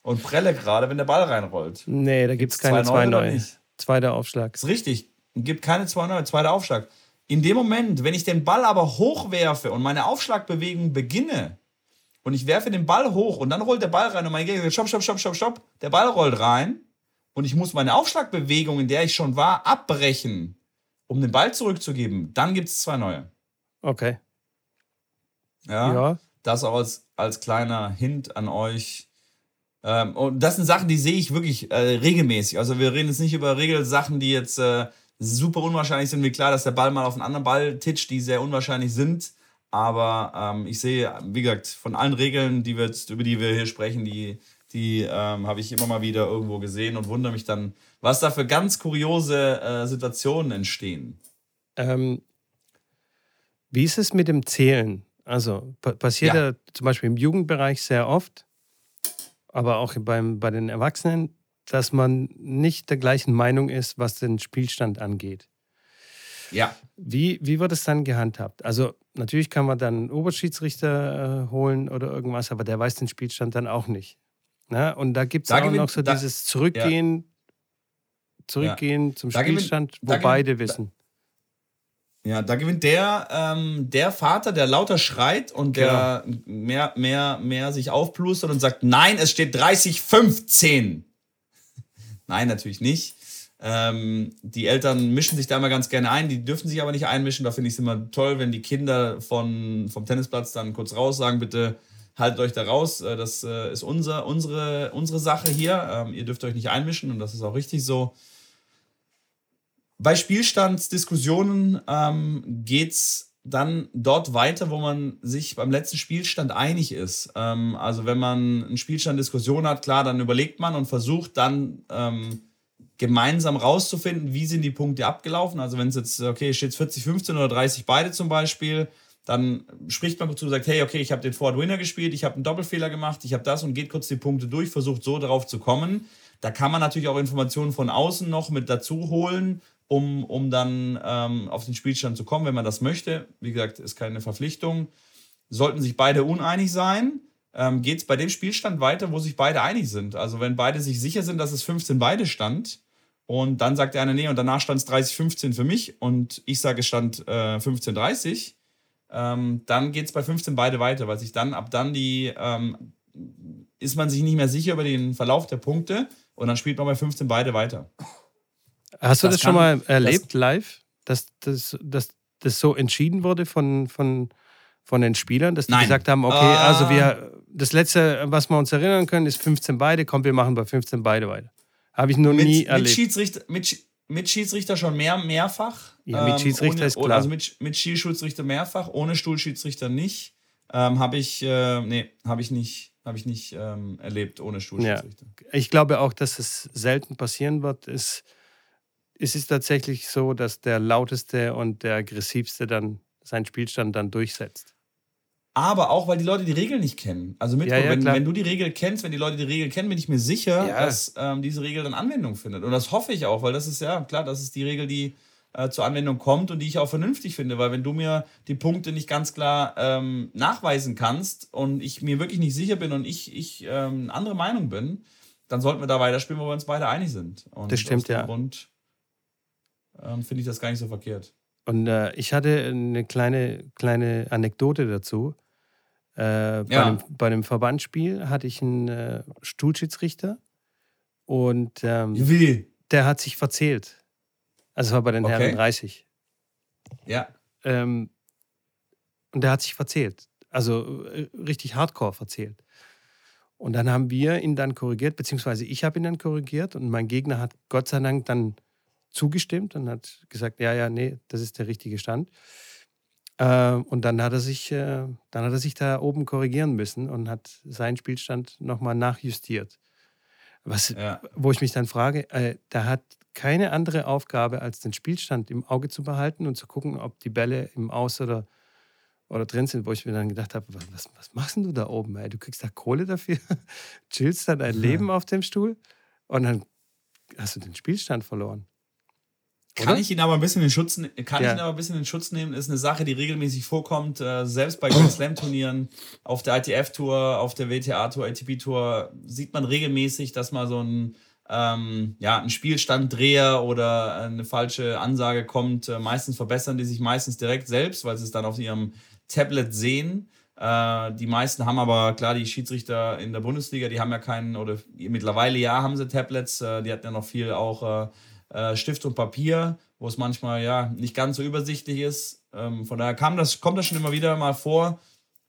Und prelle gerade, wenn der Ball reinrollt. Nee, da gibt es keine zwei neue. Zwei neue. Zweiter Aufschlag. Das ist richtig. Gibt keine zwei neue. Zweiter Aufschlag. In dem Moment, wenn ich den Ball aber hochwerfe und meine Aufschlagbewegung beginne, und ich werfe den Ball hoch und dann rollt der Ball rein und mein Gegner sagt, stopp, stopp, stopp, stopp, stopp. Der Ball rollt rein und ich muss meine Aufschlagbewegung, in der ich schon war, abbrechen, um den Ball zurückzugeben. Dann gibt es zwei neue. Okay. Ja. ja. Das auch als, als kleiner Hint an euch. Ähm, und das sind Sachen, die sehe ich wirklich äh, regelmäßig. Also wir reden jetzt nicht über Regelsachen, die jetzt äh, super unwahrscheinlich sind. Wie klar, dass der Ball mal auf einen anderen Ball titscht, die sehr unwahrscheinlich sind. Aber ähm, ich sehe, wie gesagt, von allen Regeln, die wir jetzt, über die wir hier sprechen, die, die ähm, habe ich immer mal wieder irgendwo gesehen und wundere mich dann, was da für ganz kuriose äh, Situationen entstehen. Ähm, wie ist es mit dem Zählen? Also passiert ja. ja zum Beispiel im Jugendbereich sehr oft, aber auch beim, bei den Erwachsenen, dass man nicht der gleichen Meinung ist, was den Spielstand angeht. Ja. Wie, wie wird es dann gehandhabt? Also natürlich kann man dann einen Oberschiedsrichter äh, holen oder irgendwas, aber der weiß den Spielstand dann auch nicht. Na? Ne? Und da gibt es auch gewinnt, noch so da, dieses Zurückgehen, ja. Zurückgehen ja. zum Spielstand, gewinnt, wo beide wissen. Ja, da gewinnt der, ähm, der Vater, der lauter schreit und der genau. mehr, mehr, mehr sich aufplustert und sagt, nein, es steht 30, 15. nein, natürlich nicht. Ähm, die Eltern mischen sich da immer ganz gerne ein, die dürfen sich aber nicht einmischen. Da finde ich es immer toll, wenn die Kinder von, vom Tennisplatz dann kurz raus sagen, bitte haltet euch da raus, äh, das äh, ist unser, unsere, unsere Sache hier. Ähm, ihr dürft euch nicht einmischen und das ist auch richtig so. Bei Spielstandsdiskussionen ähm, geht es dann dort weiter, wo man sich beim letzten Spielstand einig ist. Ähm, also wenn man einen Spielstand Diskussion hat, klar, dann überlegt man und versucht dann ähm, gemeinsam rauszufinden, wie sind die Punkte abgelaufen. Also wenn es jetzt, okay, steht 40, 15 oder 30 beide zum Beispiel, dann spricht man kurz und sagt, hey, okay, ich habe den Forward Winner gespielt, ich habe einen Doppelfehler gemacht, ich habe das und geht kurz die Punkte durch, versucht so darauf zu kommen. Da kann man natürlich auch Informationen von außen noch mit dazu holen, um, um dann ähm, auf den Spielstand zu kommen, wenn man das möchte. Wie gesagt, ist keine Verpflichtung. Sollten sich beide uneinig sein, ähm, geht es bei dem Spielstand weiter, wo sich beide einig sind. Also wenn beide sich sicher sind, dass es 15 beide stand und dann sagt der eine, nee, und danach stand es 30-15 für mich und ich sage, es stand äh, 15-30, ähm, dann geht es bei 15 beide weiter, weil sich dann ab dann die, ähm, ist man sich nicht mehr sicher über den Verlauf der Punkte und dann spielt man bei 15 beide weiter. Hast du das, das schon mal erlebt das, live, dass das, dass das so entschieden wurde von, von, von den Spielern, dass die Nein. gesagt haben, okay, uh, also wir, das letzte, was wir uns erinnern können, ist 15 beide, komm, wir machen bei 15 beide weiter. Habe ich noch mit, nie erlebt. Mit Schiedsrichter, mit, mit Schiedsrichter schon mehr, mehrfach. Ja, mit ähm, Schiedsrichter ohne, ist klar. Also mit, mit Schiedsrichter mehrfach, ohne Stuhlschiedsrichter nicht. Ähm, habe ich, äh, nee, habe ich nicht, habe ich nicht ähm, erlebt ohne Stuhlschiedsrichter. Ja. Ich glaube auch, dass es selten passieren wird. Es, es ist tatsächlich so, dass der lauteste und der aggressivste dann seinen Spielstand dann durchsetzt aber auch, weil die Leute die Regeln nicht kennen. Also mit, ja, ja, wenn, wenn, du die Regel kennst, wenn die Leute die Regel kennen, bin ich mir sicher, ja. dass ähm, diese Regel dann Anwendung findet. Und das hoffe ich auch, weil das ist ja klar, das ist die Regel, die äh, zur Anwendung kommt und die ich auch vernünftig finde. Weil wenn du mir die Punkte nicht ganz klar ähm, nachweisen kannst und ich mir wirklich nicht sicher bin und ich, ich ähm, eine andere Meinung bin, dann sollten wir da weiterspielen, wo wir uns beide einig sind. Und das stimmt, ja. Grund ähm, finde ich das gar nicht so verkehrt. Und äh, ich hatte eine kleine, kleine Anekdote dazu. Äh, bei, ja. einem, bei, einem, Verbandsspiel hatte ich einen äh, Stuhlschiedsrichter und ähm, Wie? der hat sich verzählt. Also es war bei den okay. Herren 30. Ja. Ähm, und der hat sich verzählt. Also äh, richtig hardcore verzählt. Und dann haben wir ihn dann korrigiert, beziehungsweise ich habe ihn dann korrigiert und mein Gegner hat Gott sei Dank dann zugestimmt und hat gesagt, ja, ja, nee, das ist der richtige Stand. Äh, und dann hat er sich, äh, dann hat er sich da oben korrigieren müssen und hat seinen Spielstand nochmal nachjustiert. Was, ja. Wo ich mich dann frage, äh, da hat keine andere Aufgabe, als den Spielstand im Auge zu behalten und zu gucken, ob die Bälle im Aus oder, oder drin sind, wo ich mir dann gedacht habe, was, was machst du da oben? Ey? Du kriegst da Kohle dafür, chillst da dein Leben auf dem Stuhl und dann hast du den Spielstand verloren. Kann ich ihn aber ein bisschen in Schutz, kann ja. ich ihn aber ein bisschen in Schutz nehmen? Ist eine Sache, die regelmäßig vorkommt, äh, selbst bei Grand Slam Turnieren, auf der ITF Tour, auf der WTA Tour, ATP Tour sieht man regelmäßig, dass mal so ein ähm, ja, ein Spielstanddreher oder eine falsche Ansage kommt. Äh, meistens verbessern die sich meistens direkt selbst, weil sie es dann auf ihrem Tablet sehen. Äh, die meisten haben aber, klar, die Schiedsrichter in der Bundesliga, die haben ja keinen, oder mittlerweile ja, haben sie Tablets. Äh, die hatten ja noch viel auch äh, Stift und Papier, wo es manchmal ja nicht ganz so übersichtlich ist. Ähm, von daher kam das, kommt das schon immer wieder mal vor.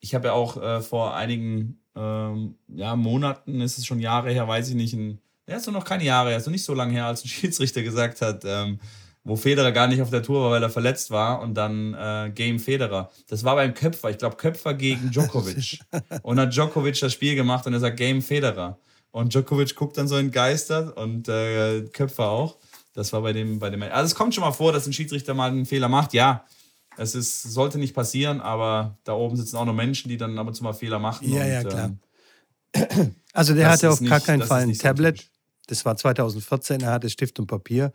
Ich habe ja auch äh, vor einigen ähm, ja, Monaten, ist es schon Jahre her, weiß ich nicht, ein, ja, ist noch keine Jahre her, ist noch nicht so lange her, als ein Schiedsrichter gesagt hat, ähm, wo Federer gar nicht auf der Tour war, weil er verletzt war und dann äh, Game Federer. Das war beim Köpfer, ich glaube Köpfer gegen Djokovic. und hat Djokovic das Spiel gemacht und er sagt Game Federer. Und Djokovic guckt dann so entgeistert und äh, Köpfer auch. Das war bei dem, bei dem. Also es kommt schon mal vor, dass ein Schiedsrichter mal einen Fehler macht. Ja, es ist, sollte nicht passieren, aber da oben sitzen auch noch Menschen, die dann ab und zu mal Fehler machen. Ja, und, ja, klar. Ähm, also der hatte auf gar keinen Fall ein Tablet. So das war 2014, er hatte Stift und Papier.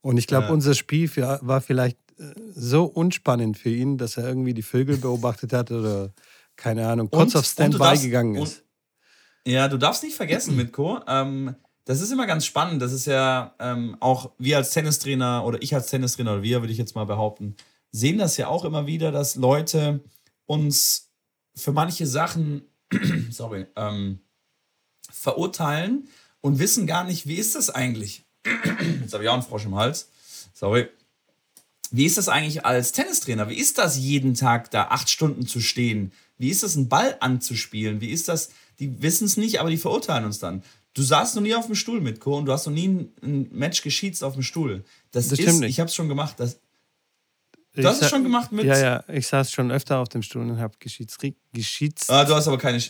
Und ich glaube, ja. unser Spiel für, war vielleicht äh, so unspannend für ihn, dass er irgendwie die Vögel beobachtet hat oder keine Ahnung, kurz und, auf Standby gegangen ist. Und, ja, du darfst nicht vergessen, Mitko, ähm, das ist immer ganz spannend. Das ist ja ähm, auch wir als Tennistrainer oder ich als Tennistrainer oder wir, würde ich jetzt mal behaupten, sehen das ja auch immer wieder, dass Leute uns für manche Sachen, sorry, ähm, verurteilen und wissen gar nicht, wie ist das eigentlich? Jetzt habe ich auch einen Frosch im Hals. Sorry. Wie ist das eigentlich als Tennistrainer? Wie ist das jeden Tag da acht Stunden zu stehen? Wie ist das, einen Ball anzuspielen? Wie ist das? Die wissen es nicht, aber die verurteilen uns dann. Du saßt noch nie auf dem Stuhl mit Co. und du hast noch nie ein, ein Match geschießt auf dem Stuhl. Das, das ist, ich habe es schon gemacht. Das, du ich hast es schon gemacht mit. Ja, ja, ich saß schon öfter auf dem Stuhl und habe geschießt. geschießt. Ah, du hast aber keine.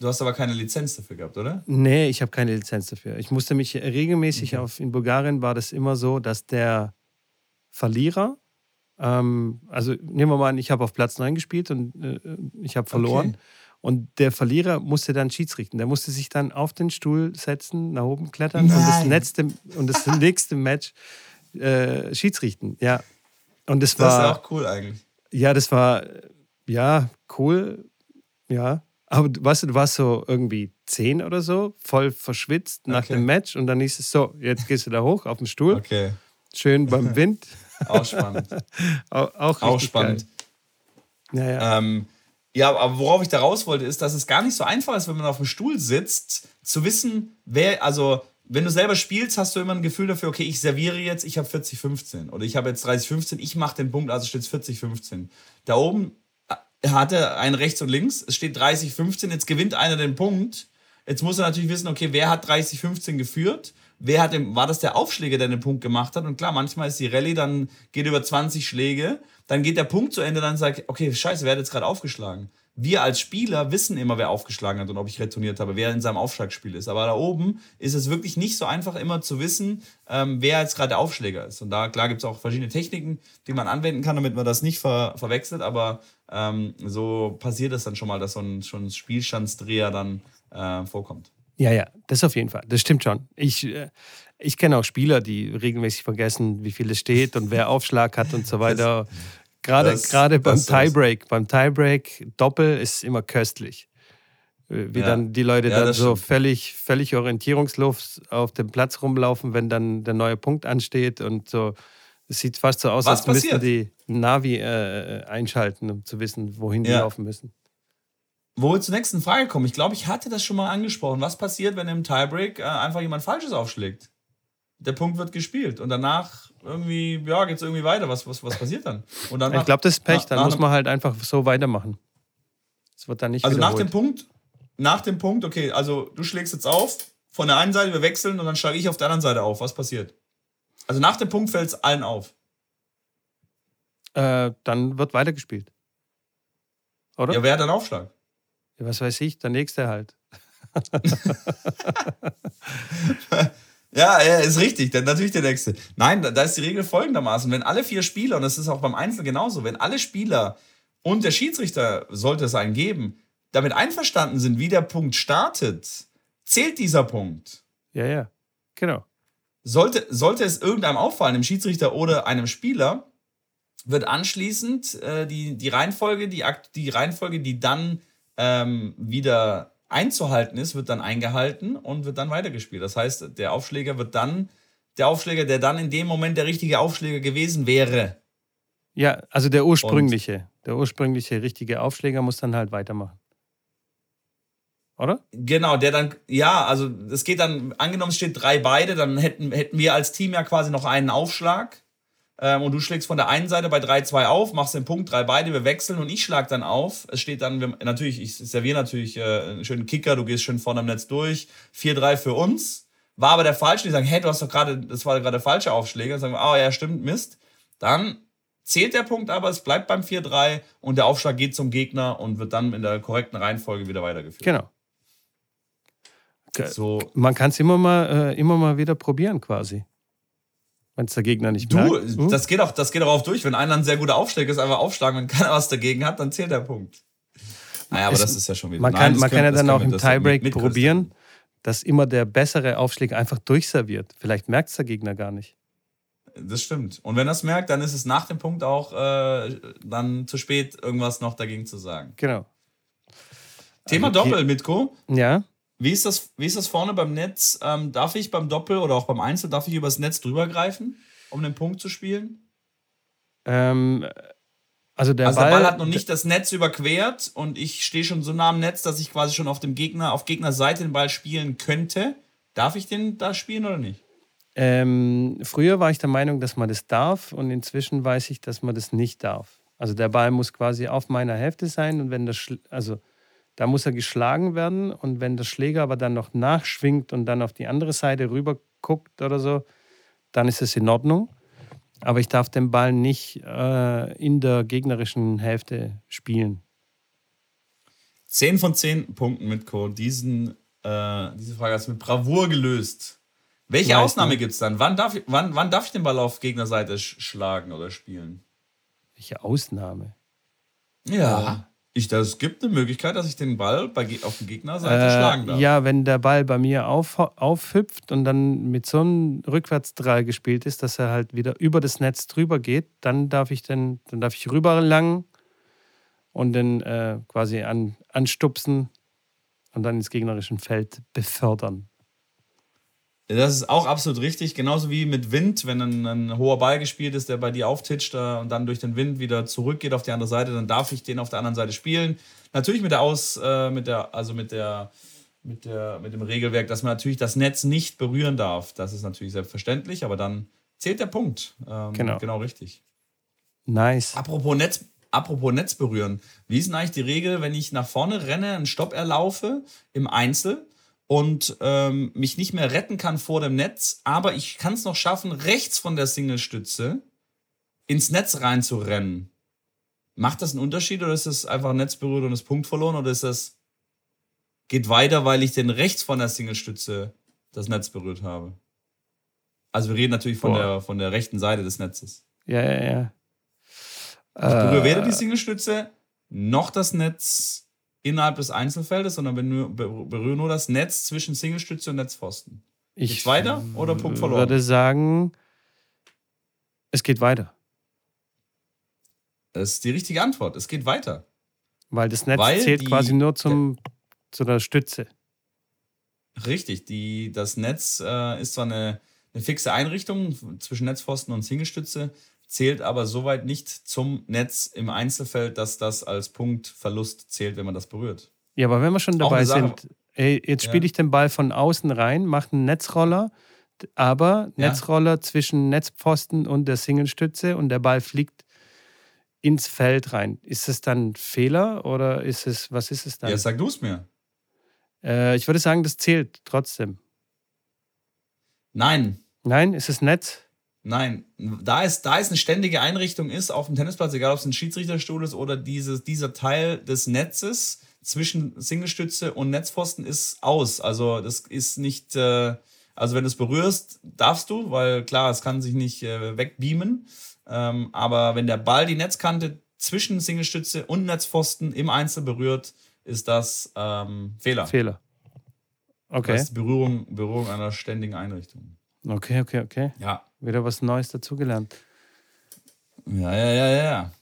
Du hast aber keine Lizenz dafür gehabt, oder? Nee, ich habe keine Lizenz dafür. Ich musste mich regelmäßig okay. auf, in Bulgarien war das immer so, dass der Verlierer, ähm, also nehmen wir mal an, ich habe auf Platz 9 gespielt und äh, ich habe verloren. Okay. Und der Verlierer musste dann Schiedsrichten. Der musste sich dann auf den Stuhl setzen, nach oben klettern und das, letzte, und das nächste Match äh, Schiedsrichten. Ja. Und das, war. Das ist auch cool eigentlich. Ja, das war, ja, cool. Ja. Aber weißt du, du warst so irgendwie zehn oder so, voll verschwitzt nach okay. dem Match und dann hieß es so, jetzt gehst du da hoch auf den Stuhl. Okay. Schön beim Wind. auch spannend. auch, auch, auch spannend. Ja, ja. Ähm, ja, aber worauf ich da raus wollte, ist, dass es gar nicht so einfach ist, wenn man auf dem Stuhl sitzt, zu wissen, wer, also wenn du selber spielst, hast du immer ein Gefühl dafür, okay, ich serviere jetzt, ich habe 40-15 oder ich habe jetzt 30-15, ich mache den Punkt, also steht es 40-15. Da oben äh, hat er einen rechts und links, es steht 30-15, jetzt gewinnt einer den Punkt. Jetzt muss er natürlich wissen, okay, wer hat 30-15 geführt? Wer hat den, war das der Aufschläger, der den Punkt gemacht hat? Und klar, manchmal ist die Rallye, dann geht über 20 Schläge, dann geht der Punkt zu Ende, dann sagt, okay, scheiße, wer hat jetzt gerade aufgeschlagen? wir als Spieler wissen immer, wer aufgeschlagen hat und ob ich retourniert habe, wer in seinem Aufschlagspiel ist. Aber da oben ist es wirklich nicht so einfach immer zu wissen, ähm, wer jetzt gerade der Aufschläger ist. Und da, klar, gibt es auch verschiedene Techniken, die man anwenden kann, damit man das nicht ver verwechselt. Aber ähm, so passiert es dann schon mal, dass so ein, schon ein Spielstandsdreher dann äh, vorkommt. Ja, ja, das auf jeden Fall. Das stimmt schon. Ich, äh, ich kenne auch Spieler, die regelmäßig vergessen, wie viel es steht und wer Aufschlag hat und so weiter. Das, Gerade, das, gerade beim Tiebreak. Beim Tiebreak Doppel ist immer köstlich. Äh, wie ja. dann die Leute ja, dann so völlig, völlig orientierungslos auf dem Platz rumlaufen, wenn dann der neue Punkt ansteht und so. Es sieht fast so aus, Was als passiert? müssten die Navi äh, einschalten, um zu wissen, wohin ja. die laufen müssen. Wo wir zur nächsten Frage kommen. Ich glaube, ich hatte das schon mal angesprochen. Was passiert, wenn im Tiebreak äh, einfach jemand Falsches aufschlägt? Der Punkt wird gespielt und danach irgendwie, ja, geht es irgendwie weiter. Was, was, was passiert dann? Und dann ich glaube, das ist Pech. Dann muss man halt einfach so weitermachen. Es wird dann nicht Also wiederholt. nach dem Punkt, nach dem Punkt, okay, also du schlägst jetzt auf, von der einen Seite, wir wechseln und dann schlage ich auf der anderen Seite auf. Was passiert? Also nach dem Punkt fällt es allen auf. Äh, dann wird weitergespielt. Oder? Ja, wer hat dann Aufschlag? Ja, was weiß ich, der nächste halt. Ja, ja, ist richtig. Dann natürlich der nächste. Nein, da, da ist die Regel folgendermaßen: Wenn alle vier Spieler, und das ist auch beim Einzel genauso, wenn alle Spieler und der Schiedsrichter, sollte es einen geben, damit einverstanden sind, wie der Punkt startet, zählt dieser Punkt. Ja, ja, genau. Sollte, sollte es irgendeinem auffallen, dem Schiedsrichter oder einem Spieler, wird anschließend äh, die, die Reihenfolge, die, die Reihenfolge, die dann ähm, wieder einzuhalten ist, wird dann eingehalten und wird dann weitergespielt. Das heißt, der Aufschläger wird dann, der Aufschläger, der dann in dem Moment der richtige Aufschläger gewesen wäre. Ja, also der ursprüngliche, und der ursprüngliche richtige Aufschläger muss dann halt weitermachen. Oder? Genau, der dann, ja, also es geht dann, angenommen es steht drei beide, dann hätten, hätten wir als Team ja quasi noch einen Aufschlag ähm, und du schlägst von der einen Seite bei 3-2 auf, machst den Punkt, drei beide, wir wechseln und ich schlag dann auf. Es steht dann, wir, natürlich, ich serviere natürlich äh, einen schönen Kicker, du gehst schön vorne am Netz durch. 4-3 für uns. War aber der falsche, die sagen, hey, du hast doch gerade, das war gerade der falsche Aufschläger. Dann sagen wir, ah, oh, ja, stimmt, Mist. Dann zählt der Punkt aber, es bleibt beim 4-3 und der Aufschlag geht zum Gegner und wird dann in der korrekten Reihenfolge wieder weitergeführt. Genau. So. Man kann es immer mal, äh, immer mal wieder probieren, quasi wenn es der Gegner nicht du, merkt. Du, das geht auch, das geht auch auf durch. Wenn einer ein sehr guter Aufschläger ist, einfach aufschlagen. Wenn keiner was dagegen hat, dann zählt der Punkt. Naja, aber es, das ist ja schon wieder. Man kann, Nein, man kann ja dann auch im Tiebreak probieren, dass immer der bessere Aufschläger einfach durchserviert. Vielleicht merkt es der Gegner gar nicht. Das stimmt. Und wenn er es merkt, dann ist es nach dem Punkt auch äh, dann zu spät, irgendwas noch dagegen zu sagen. Genau. Thema also, Doppel, Mitko. Ja. Wie ist das, wie ist das vorne beim Netz? Ähm, darf ich beim Doppel oder auch beim Einzel, darf ich übers Netz drüber greifen, um den Punkt zu spielen? Ähm, also der, also Ball, der Ball hat noch nicht das Netz überquert und ich stehe schon so nah am Netz, dass ich quasi schon auf dem Gegner, auf Gegnerseite den Ball spielen könnte. Darf ich den da spielen oder nicht? Ähm, früher war ich der Meinung, dass man das darf und inzwischen weiß ich, dass man das nicht darf. Also der Ball muss quasi auf meiner Hälfte sein und wenn das, also da muss er geschlagen werden und wenn der Schläger aber dann noch nachschwingt und dann auf die andere Seite rüber guckt oder so, dann ist es in Ordnung. Aber ich darf den Ball nicht äh, in der gegnerischen Hälfte spielen. Zehn von zehn Punkten mit Code. Diesen, äh, diese Frage hast du mit Bravour gelöst. Welche Vielleicht Ausnahme gibt es dann? Wann darf, ich, wann, wann darf ich den Ball auf Gegnerseite sch schlagen oder spielen? Welche Ausnahme? Ja. Ich, das gibt eine Möglichkeit, dass ich den Ball bei, auf der Gegnerseite Äh, schlagen darf. ja, wenn der Ball bei mir auf, aufhüpft und dann mit so einem Rückwärtsdrall gespielt ist, dass er halt wieder über das Netz drüber geht, dann darf ich den, dann darf ich rüber langen und den äh, quasi an, anstupsen und dann ins gegnerischen Feld befördern. Das ist auch absolut richtig. Genauso wie mit Wind, wenn ein, ein hoher Ball gespielt ist, der bei dir auftitscht äh, und dann durch den Wind wieder zurückgeht auf die andere Seite, dann darf ich den auf der anderen Seite spielen. Natürlich mit der Aus, äh, mit der, also mit der, mit der, mit dem Regelwerk, dass man natürlich das Netz nicht berühren darf. Das ist natürlich selbstverständlich, aber dann zählt der Punkt. Ähm, Genau. Genau richtig. Nice. Apropos Netz, apropos Netz berühren. Wie ist denn eigentlich die Regel, wenn ich nach vorne renne, einen Stopp erlaufe im Einzel und ähm, mich nicht mehr retten kann vor dem Netz, aber ich kann es noch schaffen, rechts von der Singlestütze ins Netz reinzurennen? Macht das einen Unterschied oder ist das einfach Netz berührt und ist Punkt verloren oder ist das geht weiter, weil ich den rechts von der Singlestütze das Netz berührt habe? Also wir reden natürlich von Boah. der, von der rechten Seite des Netzes. Ja, ja, ja. Ich berühre weder die Äh, Singlestütze noch das Netz innerhalb des Einzelfeldes, sondern benü- be- berühre nur das Netz zwischen Singlestütze und Netzpfosten. ich Geht's weiter oder Punkt verloren? würde sagen, es geht weiter, Das ist die richtige Antwort. Es geht weiter. weil das Netz Weil zählt die- quasi nur zum, zu der Stütze. Richtig. Die, das Netz äh, ist zwar eine, eine fixe Einrichtung zwischen Netzpfosten und Singlestütze, zählt aber soweit nicht zum Netz im Einzelfeld, dass das als Punktverlust zählt, wenn man das berührt. Ja, aber wenn wir schon dabei sind, ey, jetzt Ja. spiele ich den Ball von außen rein, mache einen Netzroller, aber Ja. Netzroller zwischen Netzpfosten und der Singlestütze und der Ball fliegt ins Feld rein. Ist es dann ein Fehler oder ist es, was ist es dann? Ja, sag du es mir. Äh, ich würde sagen, das zählt trotzdem. Nein, Nein, ist es Netz? Nein, da es, da es eine ständige Einrichtung ist auf dem Tennisplatz, egal ob es ein Schiedsrichterstuhl ist oder dieses, dieser Teil des Netzes zwischen Singlestütze und Netzpfosten ist aus. Also das ist nicht, äh, also wenn du es berührst, darfst du, weil klar, es kann sich nicht äh, wegbeamen. Ähm, aber wenn der Ball die Netzkante zwischen Singlestütze und Netzpfosten im Einzel berührt, ist das ähm, Fehler. Fehler. Das Okay. ist Berührung, Berührung einer ständigen Einrichtung. Okay, okay, okay. Ja. Wieder was Neues dazugelernt. Ja, ja, ja, ja.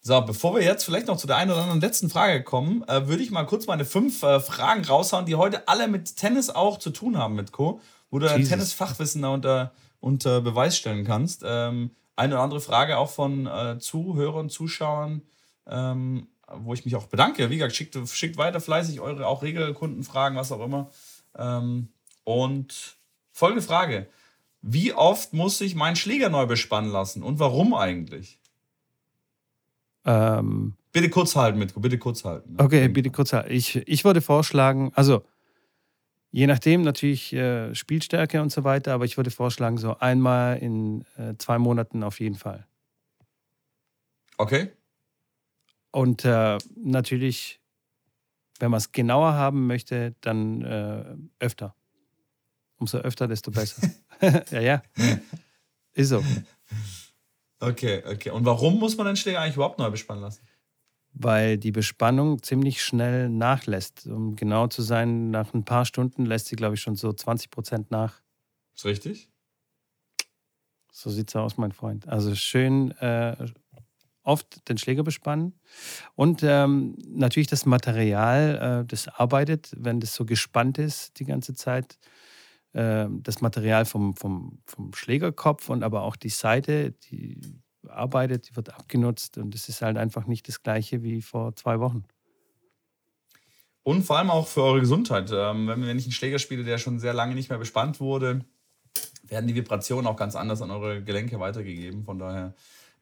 So, bevor wir jetzt vielleicht noch zu der einen oder anderen letzten Frage kommen, äh, würde ich mal kurz meine fünf äh, Fragen raushauen, die heute alle mit Tennis auch zu tun haben, mit Co., wo du dein. Tennisfachwissen da unter, unter Beweis stellen kannst. Ähm, eine oder andere Frage auch von äh, Zuhörern, Zuschauern, ähm, wo ich mich auch bedanke. Wie gesagt, schickt, schickt weiter fleißig eure auch Regelkundenfragen, was auch immer. Ähm, und folgende Frage. Wie oft muss ich meinen Schläger neu bespannen lassen und warum eigentlich? Ähm, Bitte kurz halten, Mitko, bitte kurz halten. Okay, bitte kurz. Ich, ich würde vorschlagen, also je nachdem natürlich äh, Spielstärke und so weiter, aber ich würde vorschlagen, so einmal in äh, zwei Monaten auf jeden Fall. Okay, Und äh, natürlich, wenn man es genauer haben möchte, dann äh, öfter. Umso öfter, desto besser. ja, ja. Ist so. okay, okay. Und warum muss man den Schläger eigentlich überhaupt neu bespannen lassen? Weil die Bespannung ziemlich schnell nachlässt. Um genau zu sein, nach ein paar Stunden lässt sie, glaube ich, schon so 20 Prozent nach. Ist richtig? So sieht's aus, mein Freund. Also schön äh, oft den Schläger bespannen und ähm, natürlich das Material, äh, das arbeitet, wenn das so gespannt ist die ganze Zeit. Äh, das Material vom, vom, vom Schlägerkopf und aber auch die Seite, die arbeitet, die wird abgenutzt und es ist halt einfach nicht das gleiche wie vor zwei Wochen. Und vor allem auch für eure Gesundheit. Ähm, wenn, wenn ich einen Schläger spiele, der schon sehr lange nicht mehr bespannt wurde, werden die Vibrationen auch ganz anders an eure Gelenke weitergegeben. Von daher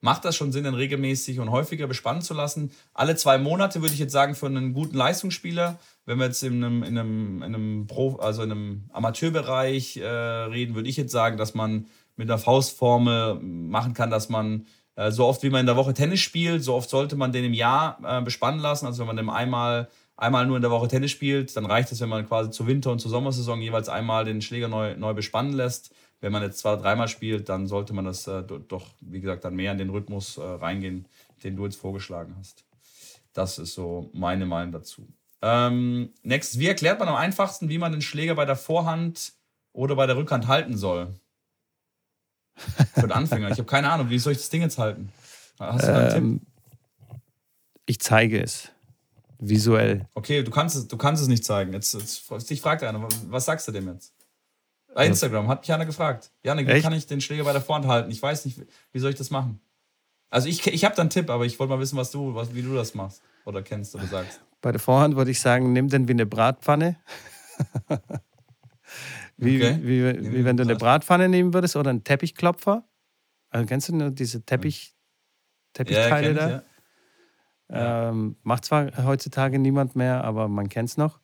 macht das schon Sinn, den regelmäßig und häufiger bespannen zu lassen. Alle zwei Monate würde ich jetzt sagen, für einen guten Leistungsspieler, wenn wir jetzt in einem, in einem, in einem, Pro, also in einem Amateurbereich äh, reden, würde ich jetzt sagen, dass man mit einer Faustformel machen kann, dass man äh, so oft wie man in der Woche Tennis spielt, so oft sollte man den im Jahr äh, bespannen lassen. Also wenn man dem einmal, einmal nur in der Woche Tennis spielt, dann reicht es, wenn man quasi zur Winter- und zur Sommersaison jeweils einmal den Schläger neu, neu bespannen lässt. Wenn man jetzt zwei dreimal spielt, dann sollte man das äh, do- doch, wie gesagt, dann mehr in den Rhythmus äh, reingehen, den du jetzt vorgeschlagen hast. Das ist so meine Meinung dazu. Ähm, next, wie erklärt man am einfachsten, wie man den Schläger bei der Vorhand oder bei der Rückhand halten soll? Für den Anfänger. Ich habe keine Ahnung, wie soll ich das Ding jetzt halten? Hast du einen ähm, Tipp? Ich zeige es. Visuell. Okay, du kannst es, du kannst es nicht zeigen. Jetzt, jetzt dich fragt einer, was sagst du dem jetzt? Bei Instagram hat mich einer gefragt. Janik, wie kann ich den Schläger bei der Vorhand halten? Ich weiß nicht, wie soll ich das machen? Also ich, ich habe da einen Tipp, aber ich wollte mal wissen, was du, was, wie du das machst oder kennst oder sagst. Bei der Vorhand würde ich sagen, nimm den wie eine Bratpfanne. wie, okay. wie, wie, wie wenn du eine Bratpfanne nehmen würdest oder einen Teppichklopfer. Also kennst du nur diese Teppich, Teppichteile ja, da? Ich, ja. Ähm, macht zwar heutzutage niemand mehr, aber man kennt es noch.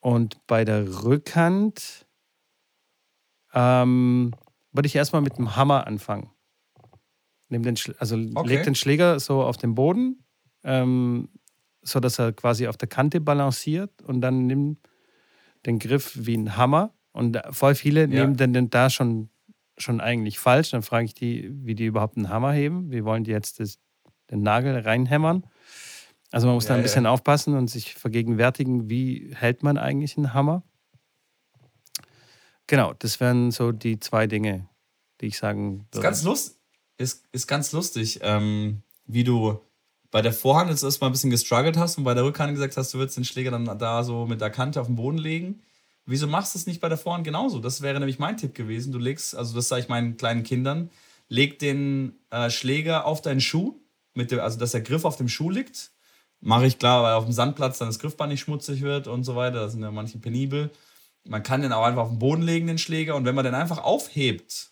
Und bei der Rückhand ähm, würde ich erstmal mit dem Hammer anfangen. Nimm den, also okay. leg den Schläger so auf den Boden, ähm, so dass er quasi auf der Kante balanciert und dann nimm den Griff wie ein Hammer. Und voll viele ja. nehmen den, da schon, schon eigentlich falsch. Dann frage ich die, wie die überhaupt einen Hammer heben. Wie wollen die jetzt das, den Nagel reinhämmern? Also man muss ja, da ein bisschen ja. aufpassen und sich vergegenwärtigen, wie hält man eigentlich einen Hammer. Genau, das wären so die zwei Dinge, die ich sagen würde. Ist ganz, lust, ist, ist ganz lustig, ähm, wie du bei der Vorhand jetzt erstmal ein bisschen gestruggelt hast und bei der Rückhand gesagt hast, du würdest den Schläger dann da so mit der Kante auf den Boden legen. Wieso machst du es nicht bei der Vorhand genauso? Das wäre nämlich mein Tipp gewesen. Du legst, also das sage ich meinen kleinen Kindern, leg den äh, Schläger auf deinen Schuh, mit dem, also dass der Griff auf dem Schuh liegt. Mache ich klar, weil auf dem Sandplatz dann das Griffband nicht schmutzig wird und so weiter. Da sind ja manche penibel. Man kann den auch einfach auf den Boden legen, den Schläger. Und wenn man den einfach aufhebt,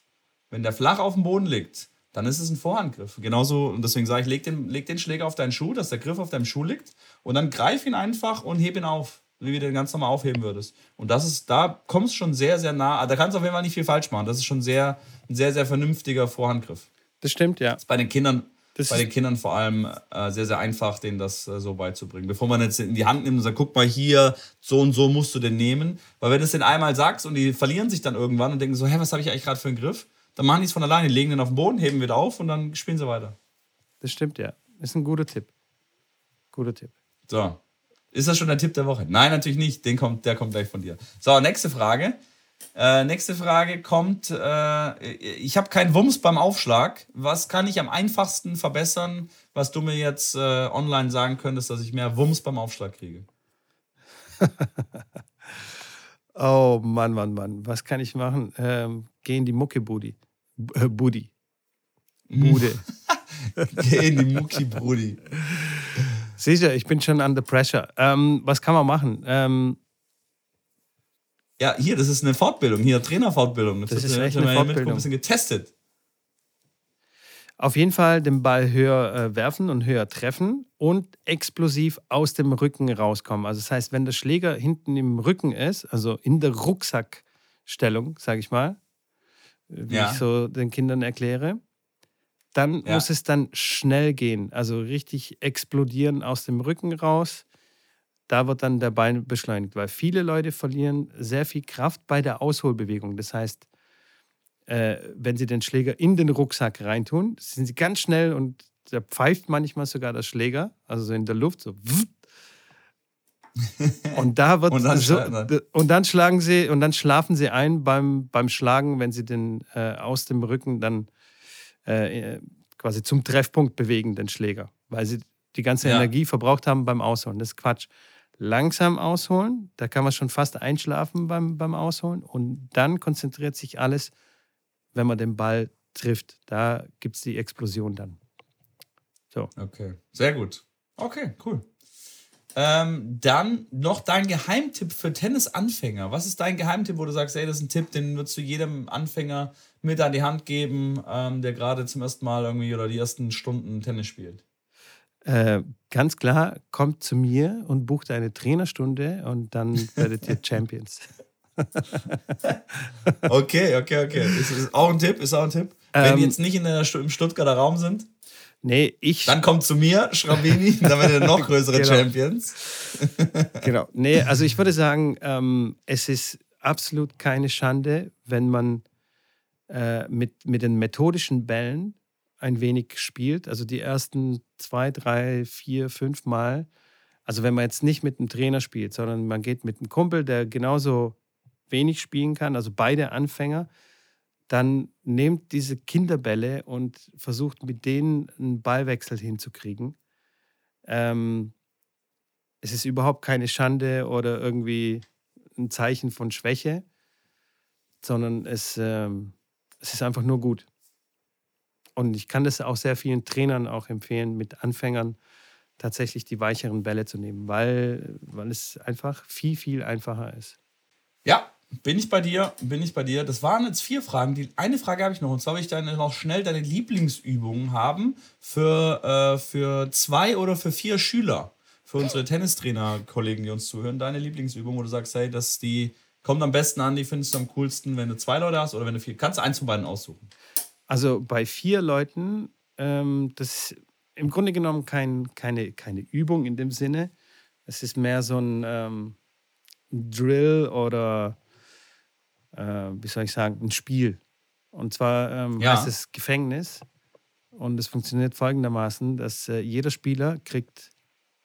wenn der flach auf dem Boden liegt, dann ist es ein Vorhandgriff. Genauso, und deswegen sage ich, leg den, leg den Schläger auf deinen Schuh, dass der Griff auf deinem Schuh liegt. Und dann greif ihn einfach und heb ihn auf, wie du den ganz normal aufheben würdest. Und das ist, da kommst du schon sehr, sehr nah. Da kannst du auf jeden Fall nicht viel falsch machen. Das ist schon sehr, ein sehr, sehr vernünftiger Vorhandgriff. Das stimmt, ja. Das ist bei den Kindern das bei den Kindern vor allem äh, sehr, sehr einfach, denen das äh, so beizubringen. Bevor man jetzt in die Hand nimmt und sagt, guck mal hier, so und so musst du den nehmen. Weil wenn du es den einmal sagst und die verlieren sich dann irgendwann und denken so, hä, was habe ich eigentlich gerade für einen Griff? Dann machen die es von alleine, legen den auf den Boden, heben wieder auf und dann spielen sie weiter. Das stimmt, ja. Ist ein guter Tipp. Guter Tipp. So. Ist das schon der Tipp der Woche? Nein, natürlich nicht. Den kommt, der kommt gleich von dir. So, nächste Frage. Äh, nächste Frage kommt, äh, ich habe keinen Wumms beim Aufschlag. Was kann ich am einfachsten verbessern, was du mir jetzt äh, online sagen könntest, dass ich mehr Wumms beim Aufschlag kriege? oh Mann, Mann, Mann. Was kann ich machen? Ähm, geh in die Muckebudi. Äh, Budi. Bude. geh in die Mucki-Brudi. Sicher, ich bin schon under pressure. Ähm, was kann man machen? Ähm, ja, hier, das ist eine Fortbildung, hier Trainerfortbildung. Das, das ist echt eine Fortbildung. ein bisschen getestet. Auf jeden Fall den Ball höher äh, werfen und höher treffen und explosiv aus dem Rücken rauskommen. Also das heißt, wenn der Schläger hinten im Rücken ist, also in der Rucksackstellung, sage ich mal, wie ja. ich so den Kindern erkläre, dann ja. muss es dann schnell gehen. Also richtig explodieren aus dem Rücken raus da wird dann der Bein beschleunigt, weil viele Leute verlieren sehr viel Kraft bei der Ausholbewegung. Das heißt, äh, wenn sie den Schläger in den Rucksack reintun, sind sie ganz schnell und da pfeift manchmal sogar der Schläger, also so in der Luft, so. Und da wird und dann, so, und dann schlagen sie und dann schlafen sie ein beim, beim Schlagen, wenn sie den äh, aus dem Rücken dann äh, quasi zum Treffpunkt bewegen, den Schläger, weil sie die ganze ja. Energie verbraucht haben beim Ausholen. Das ist Quatsch langsam ausholen. Da kann man schon fast einschlafen beim, beim Ausholen. Und dann konzentriert sich alles, wenn man den Ball trifft. Da gibt es die Explosion dann. So. Okay, sehr gut. Okay, cool. Ähm, dann noch dein Geheimtipp für Tennisanfänger. Was ist dein Geheimtipp, wo du sagst, ey, das ist ein Tipp, den würdest du jedem Anfänger mit an die Hand geben, ähm, der gerade zum ersten Mal irgendwie oder die ersten Stunden Tennis spielt? Äh, ganz klar, kommt zu mir und bucht eine Trainerstunde und dann werdet ihr Champions. okay, okay, okay. Ist, ist, auch ein Tipp, ist auch ein Tipp. Wenn ähm, die jetzt nicht in der, im Stuttgarter Raum sind, nee, ich, dann kommt zu mir, Schrabini, dann werdet ihr noch größere genau. Champions. genau. Nee, also ich würde sagen, ähm, es ist absolut keine Schande, wenn man äh, mit, mit den methodischen Bällen ein wenig spielt, also die ersten zwei, drei, vier, fünf Mal, also wenn man jetzt nicht mit einem Trainer spielt, sondern man geht mit einem Kumpel, der genauso wenig spielen kann, also beide Anfänger, dann nehmt diese Kinderbälle und versucht mit denen einen Ballwechsel hinzukriegen. Ähm, es ist überhaupt keine Schande oder irgendwie ein Zeichen von Schwäche, sondern es, ähm, es ist einfach nur gut. Und ich kann das auch sehr vielen Trainern auch empfehlen, mit Anfängern tatsächlich die weicheren Bälle zu nehmen, weil, weil es einfach viel, viel einfacher ist. Ja, bin ich bei dir, bin ich bei dir. Das waren jetzt vier Fragen. Die, eine Frage habe ich noch, und zwar will ich deine, noch schnell deine Lieblingsübungen haben für, äh, für zwei oder für vier Schüler, für unsere Tennistrainer-Kollegen, die uns zuhören. Deine Lieblingsübung, wo du sagst, hey, das die kommt am besten an, die findest du am coolsten, wenn du zwei Leute hast oder wenn du vier. Kannst du eins von beiden aussuchen? Also bei vier Leuten, ähm, das ist im Grunde genommen kein, keine, keine Übung in dem Sinne. Es ist mehr so ein ähm, Drill oder äh, wie soll ich sagen, ein Spiel. Und zwar ähm, ja. heißt es Gefängnis. Und es funktioniert folgendermaßen, dass äh, jeder Spieler kriegt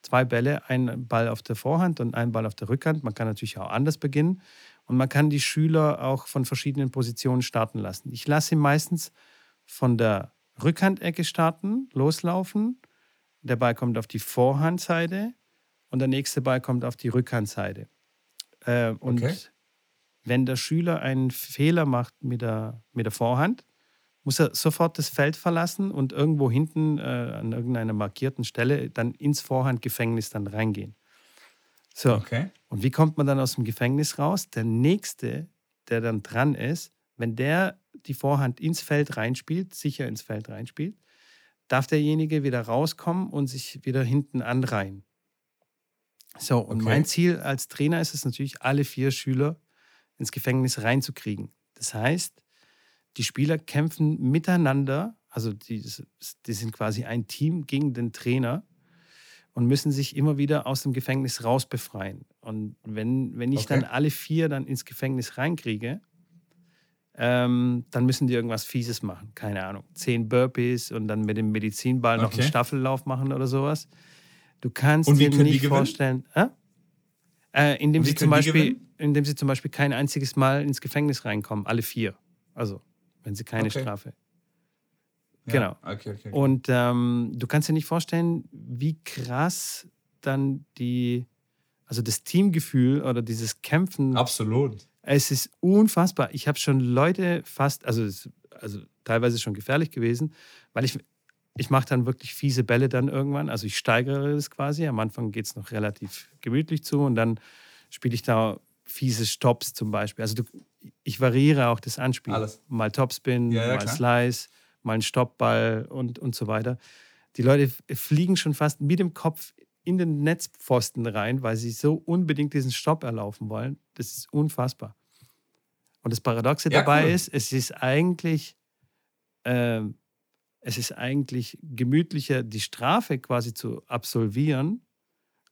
zwei Bälle, einen Ball auf der Vorhand und einen Ball auf der Rückhand. Man kann natürlich auch anders beginnen. Und man kann die Schüler auch von verschiedenen Positionen starten lassen. Ich lasse sie meistens von der Rückhandecke starten, loslaufen. Der Ball kommt auf die Vorhandseite und der nächste Ball kommt auf die Rückhandseite. Äh, und okay. wenn der Schüler einen Fehler macht mit der, mit der Vorhand, muss er sofort das Feld verlassen und irgendwo hinten äh, an irgendeiner markierten Stelle dann ins Vorhandgefängnis dann reingehen. So. Okay. Und wie kommt man dann aus dem Gefängnis raus? Der nächste, der dann dran ist, wenn der die Vorhand ins Feld reinspielt, sicher ins Feld reinspielt, darf derjenige wieder rauskommen und sich wieder hinten anreihen. So, und okay. mein Ziel als Trainer ist es natürlich, alle vier Schüler ins Gefängnis reinzukriegen. Das heißt, die Spieler kämpfen miteinander, also die, die sind quasi ein Team gegen den Trainer und müssen sich immer wieder aus dem Gefängnis rausbefreien. Und wenn, wenn ich okay. dann alle vier dann ins Gefängnis reinkriege, ähm, dann müssen die irgendwas Fieses machen. Keine Ahnung. Zehn Burpees und dann mit dem Medizinball noch okay. einen Staffellauf machen oder sowas. Du kannst dir nicht vorstellen. Äh? Äh, indem, sie zum Beispiel, indem sie zum Beispiel kein einziges Mal ins Gefängnis reinkommen, alle vier. Also, wenn sie keine okay. Strafe. Ja, genau. Okay, okay, Und ähm, du kannst dir nicht vorstellen, wie krass dann die, also das Teamgefühl oder dieses Kämpfen. Absolut. Es ist unfassbar. Ich habe schon Leute fast, also, also teilweise schon gefährlich gewesen, weil ich, ich mache dann wirklich fiese Bälle dann irgendwann. Also ich steigere es quasi. Am Anfang geht es noch relativ gemütlich zu und dann spiele ich da fiese Stops zum Beispiel. Also du, ich variiere auch das Anspiel. Alles. Mal Topspin, ja, ja, mal klar. Slice, mal ein Stoppball und, und so weiter. Die Leute fliegen schon fast mit dem Kopf in den Netzpfosten rein, weil sie so unbedingt diesen Stopp erlaufen wollen. Das ist unfassbar. Und das Paradoxe ja, dabei cool. ist, es ist eigentlich, äh, es ist eigentlich gemütlicher, die Strafe quasi zu absolvieren,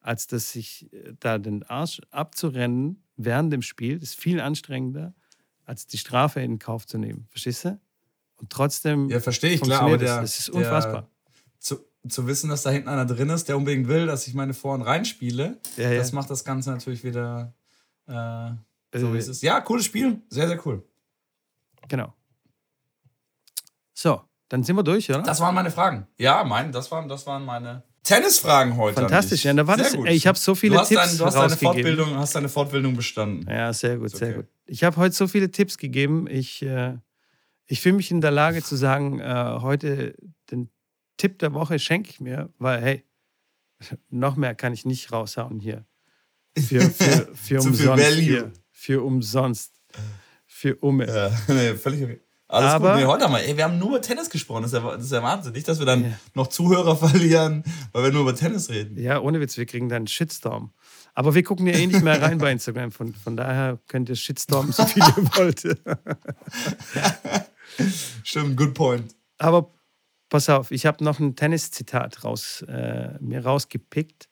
als dass sich äh, da den Arsch abzurennen während dem Spiel. Das ist viel anstrengender, als die Strafe in Kauf zu nehmen. Verstehst du? Und trotzdem. Ja, verstehe ich, klar, aber der, das ist unfassbar. Der, zu, wissen, dass da hinten einer drin ist, der unbedingt will, dass ich meine Vor- und reinspiele, ja, ja. das macht das Ganze natürlich wieder äh, so, wie es ist. Ja, cooles Spiel. Sehr, sehr cool. Genau. So, dann sind wir durch, oder? Das waren meine Fragen. Ja, mein, das, waren, das waren meine Tennisfragen heute. Fantastisch, ja, da war das, ey, ich habe so viele du Tipps dein, Du hast deine Fortbildung, hast deine Fortbildung bestanden. Ja, sehr gut, okay. sehr gut. Ich habe heute so viele Tipps gegeben. Ich, äh, ich fühle mich in der Lage zu sagen, äh, heute den Tipp der Woche schenke ich mir, weil, hey, noch mehr kann ich nicht raushauen hier. Für, für, für umsonst. Hier, für umsonst. Für Umme. Ja, nee, völlig okay. Alles Aber, gut. Nee, heute mal. Ey, wir haben nur über Tennis gesprochen. Das ist ja, das ist ja Wahnsinn. Nicht, dass wir dann ja. noch Zuhörer verlieren, weil wir nur über Tennis reden. Ja, ohne Witz, wir kriegen dann einen Shitstorm. Aber wir gucken ja eh nicht mehr rein bei Instagram. Von, von daher könnt ihr Shitstorm so viel ihr wollt. Stimmt, good point. Aber pass auf, ich habe noch ein Tennis-Zitat raus, äh, mir rausgepickt.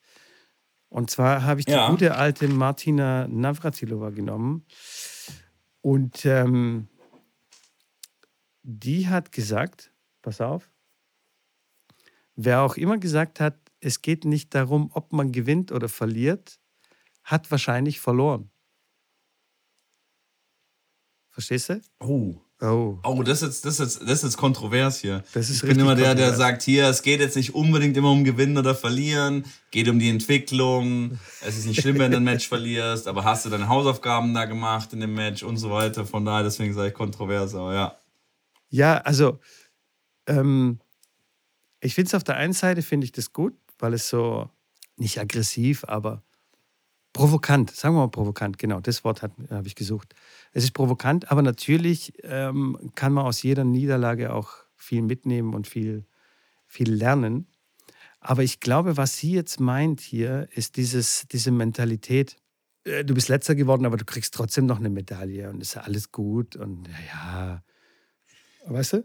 Und zwar habe ich die ja. gute alte Martina Navratilova genommen. Und ähm, die hat gesagt, pass auf, wer auch immer gesagt hat, es geht nicht darum, ob man gewinnt oder verliert, hat wahrscheinlich verloren. Verstehst du? Oh. Oh. Oh, das ist, jetzt, das, ist, das ist jetzt kontrovers hier. Das ist ich bin immer der, der sagt, hier, es geht jetzt nicht unbedingt immer um Gewinnen oder Verlieren, geht um die Entwicklung. Es ist nicht schlimm, wenn du ein Match verlierst, aber hast du deine Hausaufgaben da gemacht in dem Match und so weiter. Von daher, deswegen sage ich kontrovers, aber ja. Ja, also ähm, ich finde es auf der einen Seite finde ich das gut, weil es so nicht aggressiv, aber provokant, sagen wir mal provokant, genau, das Wort habe ich gesucht. Es ist provokant, aber natürlich ähm, kann man aus jeder Niederlage auch viel mitnehmen und viel, viel lernen. Aber ich glaube, was sie jetzt meint hier, ist dieses, diese Mentalität. äh, Du bist letzter geworden, aber du kriegst trotzdem noch eine Medaille und ist ja alles gut und ja, weißt du?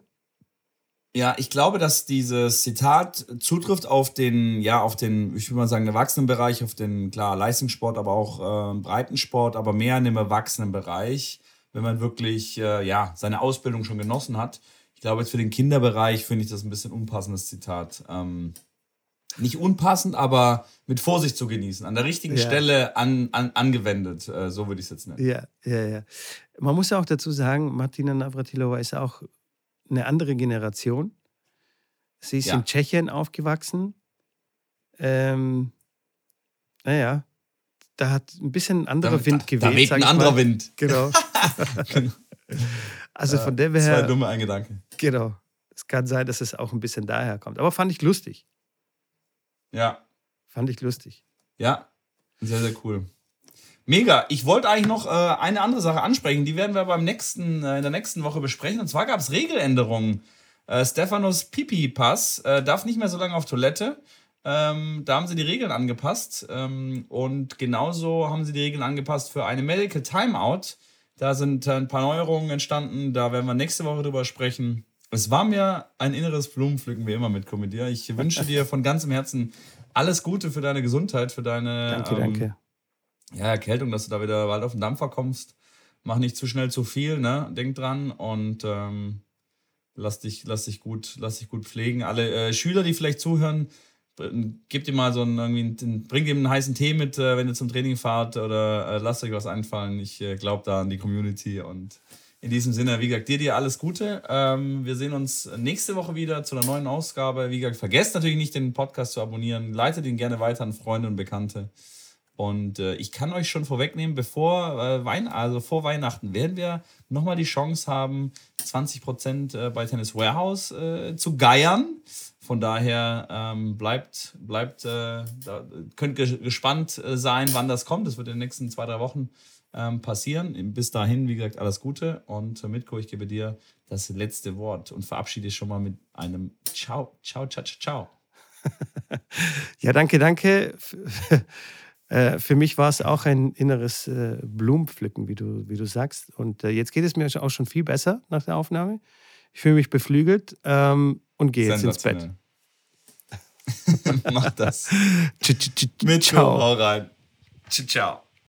Ja, ich glaube, dass dieses Zitat zutrifft auf den, ja, auf den, ich würde mal sagen, Erwachsenenbereich, auf den, klar, Leistungssport, aber auch äh, Breitensport, aber mehr in dem Erwachsenenbereich, wenn man wirklich, äh, ja, seine Ausbildung schon genossen hat. Ich glaube, jetzt für den Kinderbereich finde ich das ein bisschen unpassendes Zitat. Ähm, nicht unpassend, aber mit Vorsicht zu genießen, an der richtigen Ja. Stelle an, an, angewendet, äh, so würde ich es jetzt nennen. Ja, ja, ja. Man muss ja auch dazu sagen, Martina Navratilova ist auch eine andere Generation. Sie ist Ja. in Tschechien aufgewachsen. Ähm, naja, da hat ein bisschen ein anderer Da- Wind da, geweht. da weht ein anderer mal. Wind. Genau. also von dem Das war her, dumme ein Gedanke. genau. Es kann sein, dass es auch ein bisschen daher kommt. Aber fand ich lustig. Ja. Fand ich lustig. Ja, sehr, sehr cool. Mega. Ich wollte eigentlich noch äh, eine andere Sache ansprechen. Die werden wir beim nächsten, äh, in der nächsten Woche besprechen. Und zwar gab es Regeländerungen. Äh, Stefanos Pipi-Pass äh, darf nicht mehr so lange auf Toilette. Ähm, da haben sie die Regeln angepasst. Ähm, und genauso haben sie die Regeln angepasst für eine Medical Timeout. Da sind äh, ein paar Neuerungen entstanden. Da werden wir nächste Woche drüber sprechen. Es war mir ein inneres Blumenpflücken, wie immer mit Comedia. Ich wünsche dir von ganzem Herzen alles Gute für deine Gesundheit, für deine Danke, ähm, danke. Ja, Erkältung, dass du da wieder bald auf den Dampfer kommst. Mach nicht zu schnell zu viel, ne? Denk dran und ähm, lass, dich, lass, dich gut, lass dich gut pflegen. Alle äh, Schüler, die vielleicht zuhören, gebt dir mal so einen, irgendwie einen, bringt ihm einen heißen Tee mit, äh, wenn ihr zum Training fahrt oder äh, lasst euch was einfallen. Ich äh, glaube da an die Community und in diesem Sinne, wie gesagt, dir dir alles Gute. Ähm, wir sehen uns nächste Woche wieder zu einer neuen Ausgabe. Wie gesagt, vergesst natürlich nicht, den Podcast zu abonnieren. Leitet ihn gerne weiter an Freunde und Bekannte. Und äh, ich kann euch schon vorwegnehmen, bevor äh, Wein, also vor Weihnachten werden wir nochmal die Chance haben, 20% äh, bei Tennis Warehouse äh, zu geiern. Von daher ähm, bleibt, bleibt äh, da, könnt ge gespannt äh, sein, wann das kommt. Das wird in den nächsten zwei, drei Wochen ähm, passieren. Bis dahin, wie gesagt, alles Gute. Und äh, Mitko, ich gebe dir das letzte Wort und verabschiede dich schon mal mit einem Ciao, ciao, ciao, ciao, ciao. Ja, danke, danke. Äh, Für mich war es auch ein inneres äh, Blumenpflücken, wie du, wie du sagst. Und äh, jetzt geht es mir auch schon viel besser nach der Aufnahme. Ich fühle mich beflügelt ähm, und gehe jetzt ins Bett. Mach das. Mitko, Ciao. hau rein. Ciao.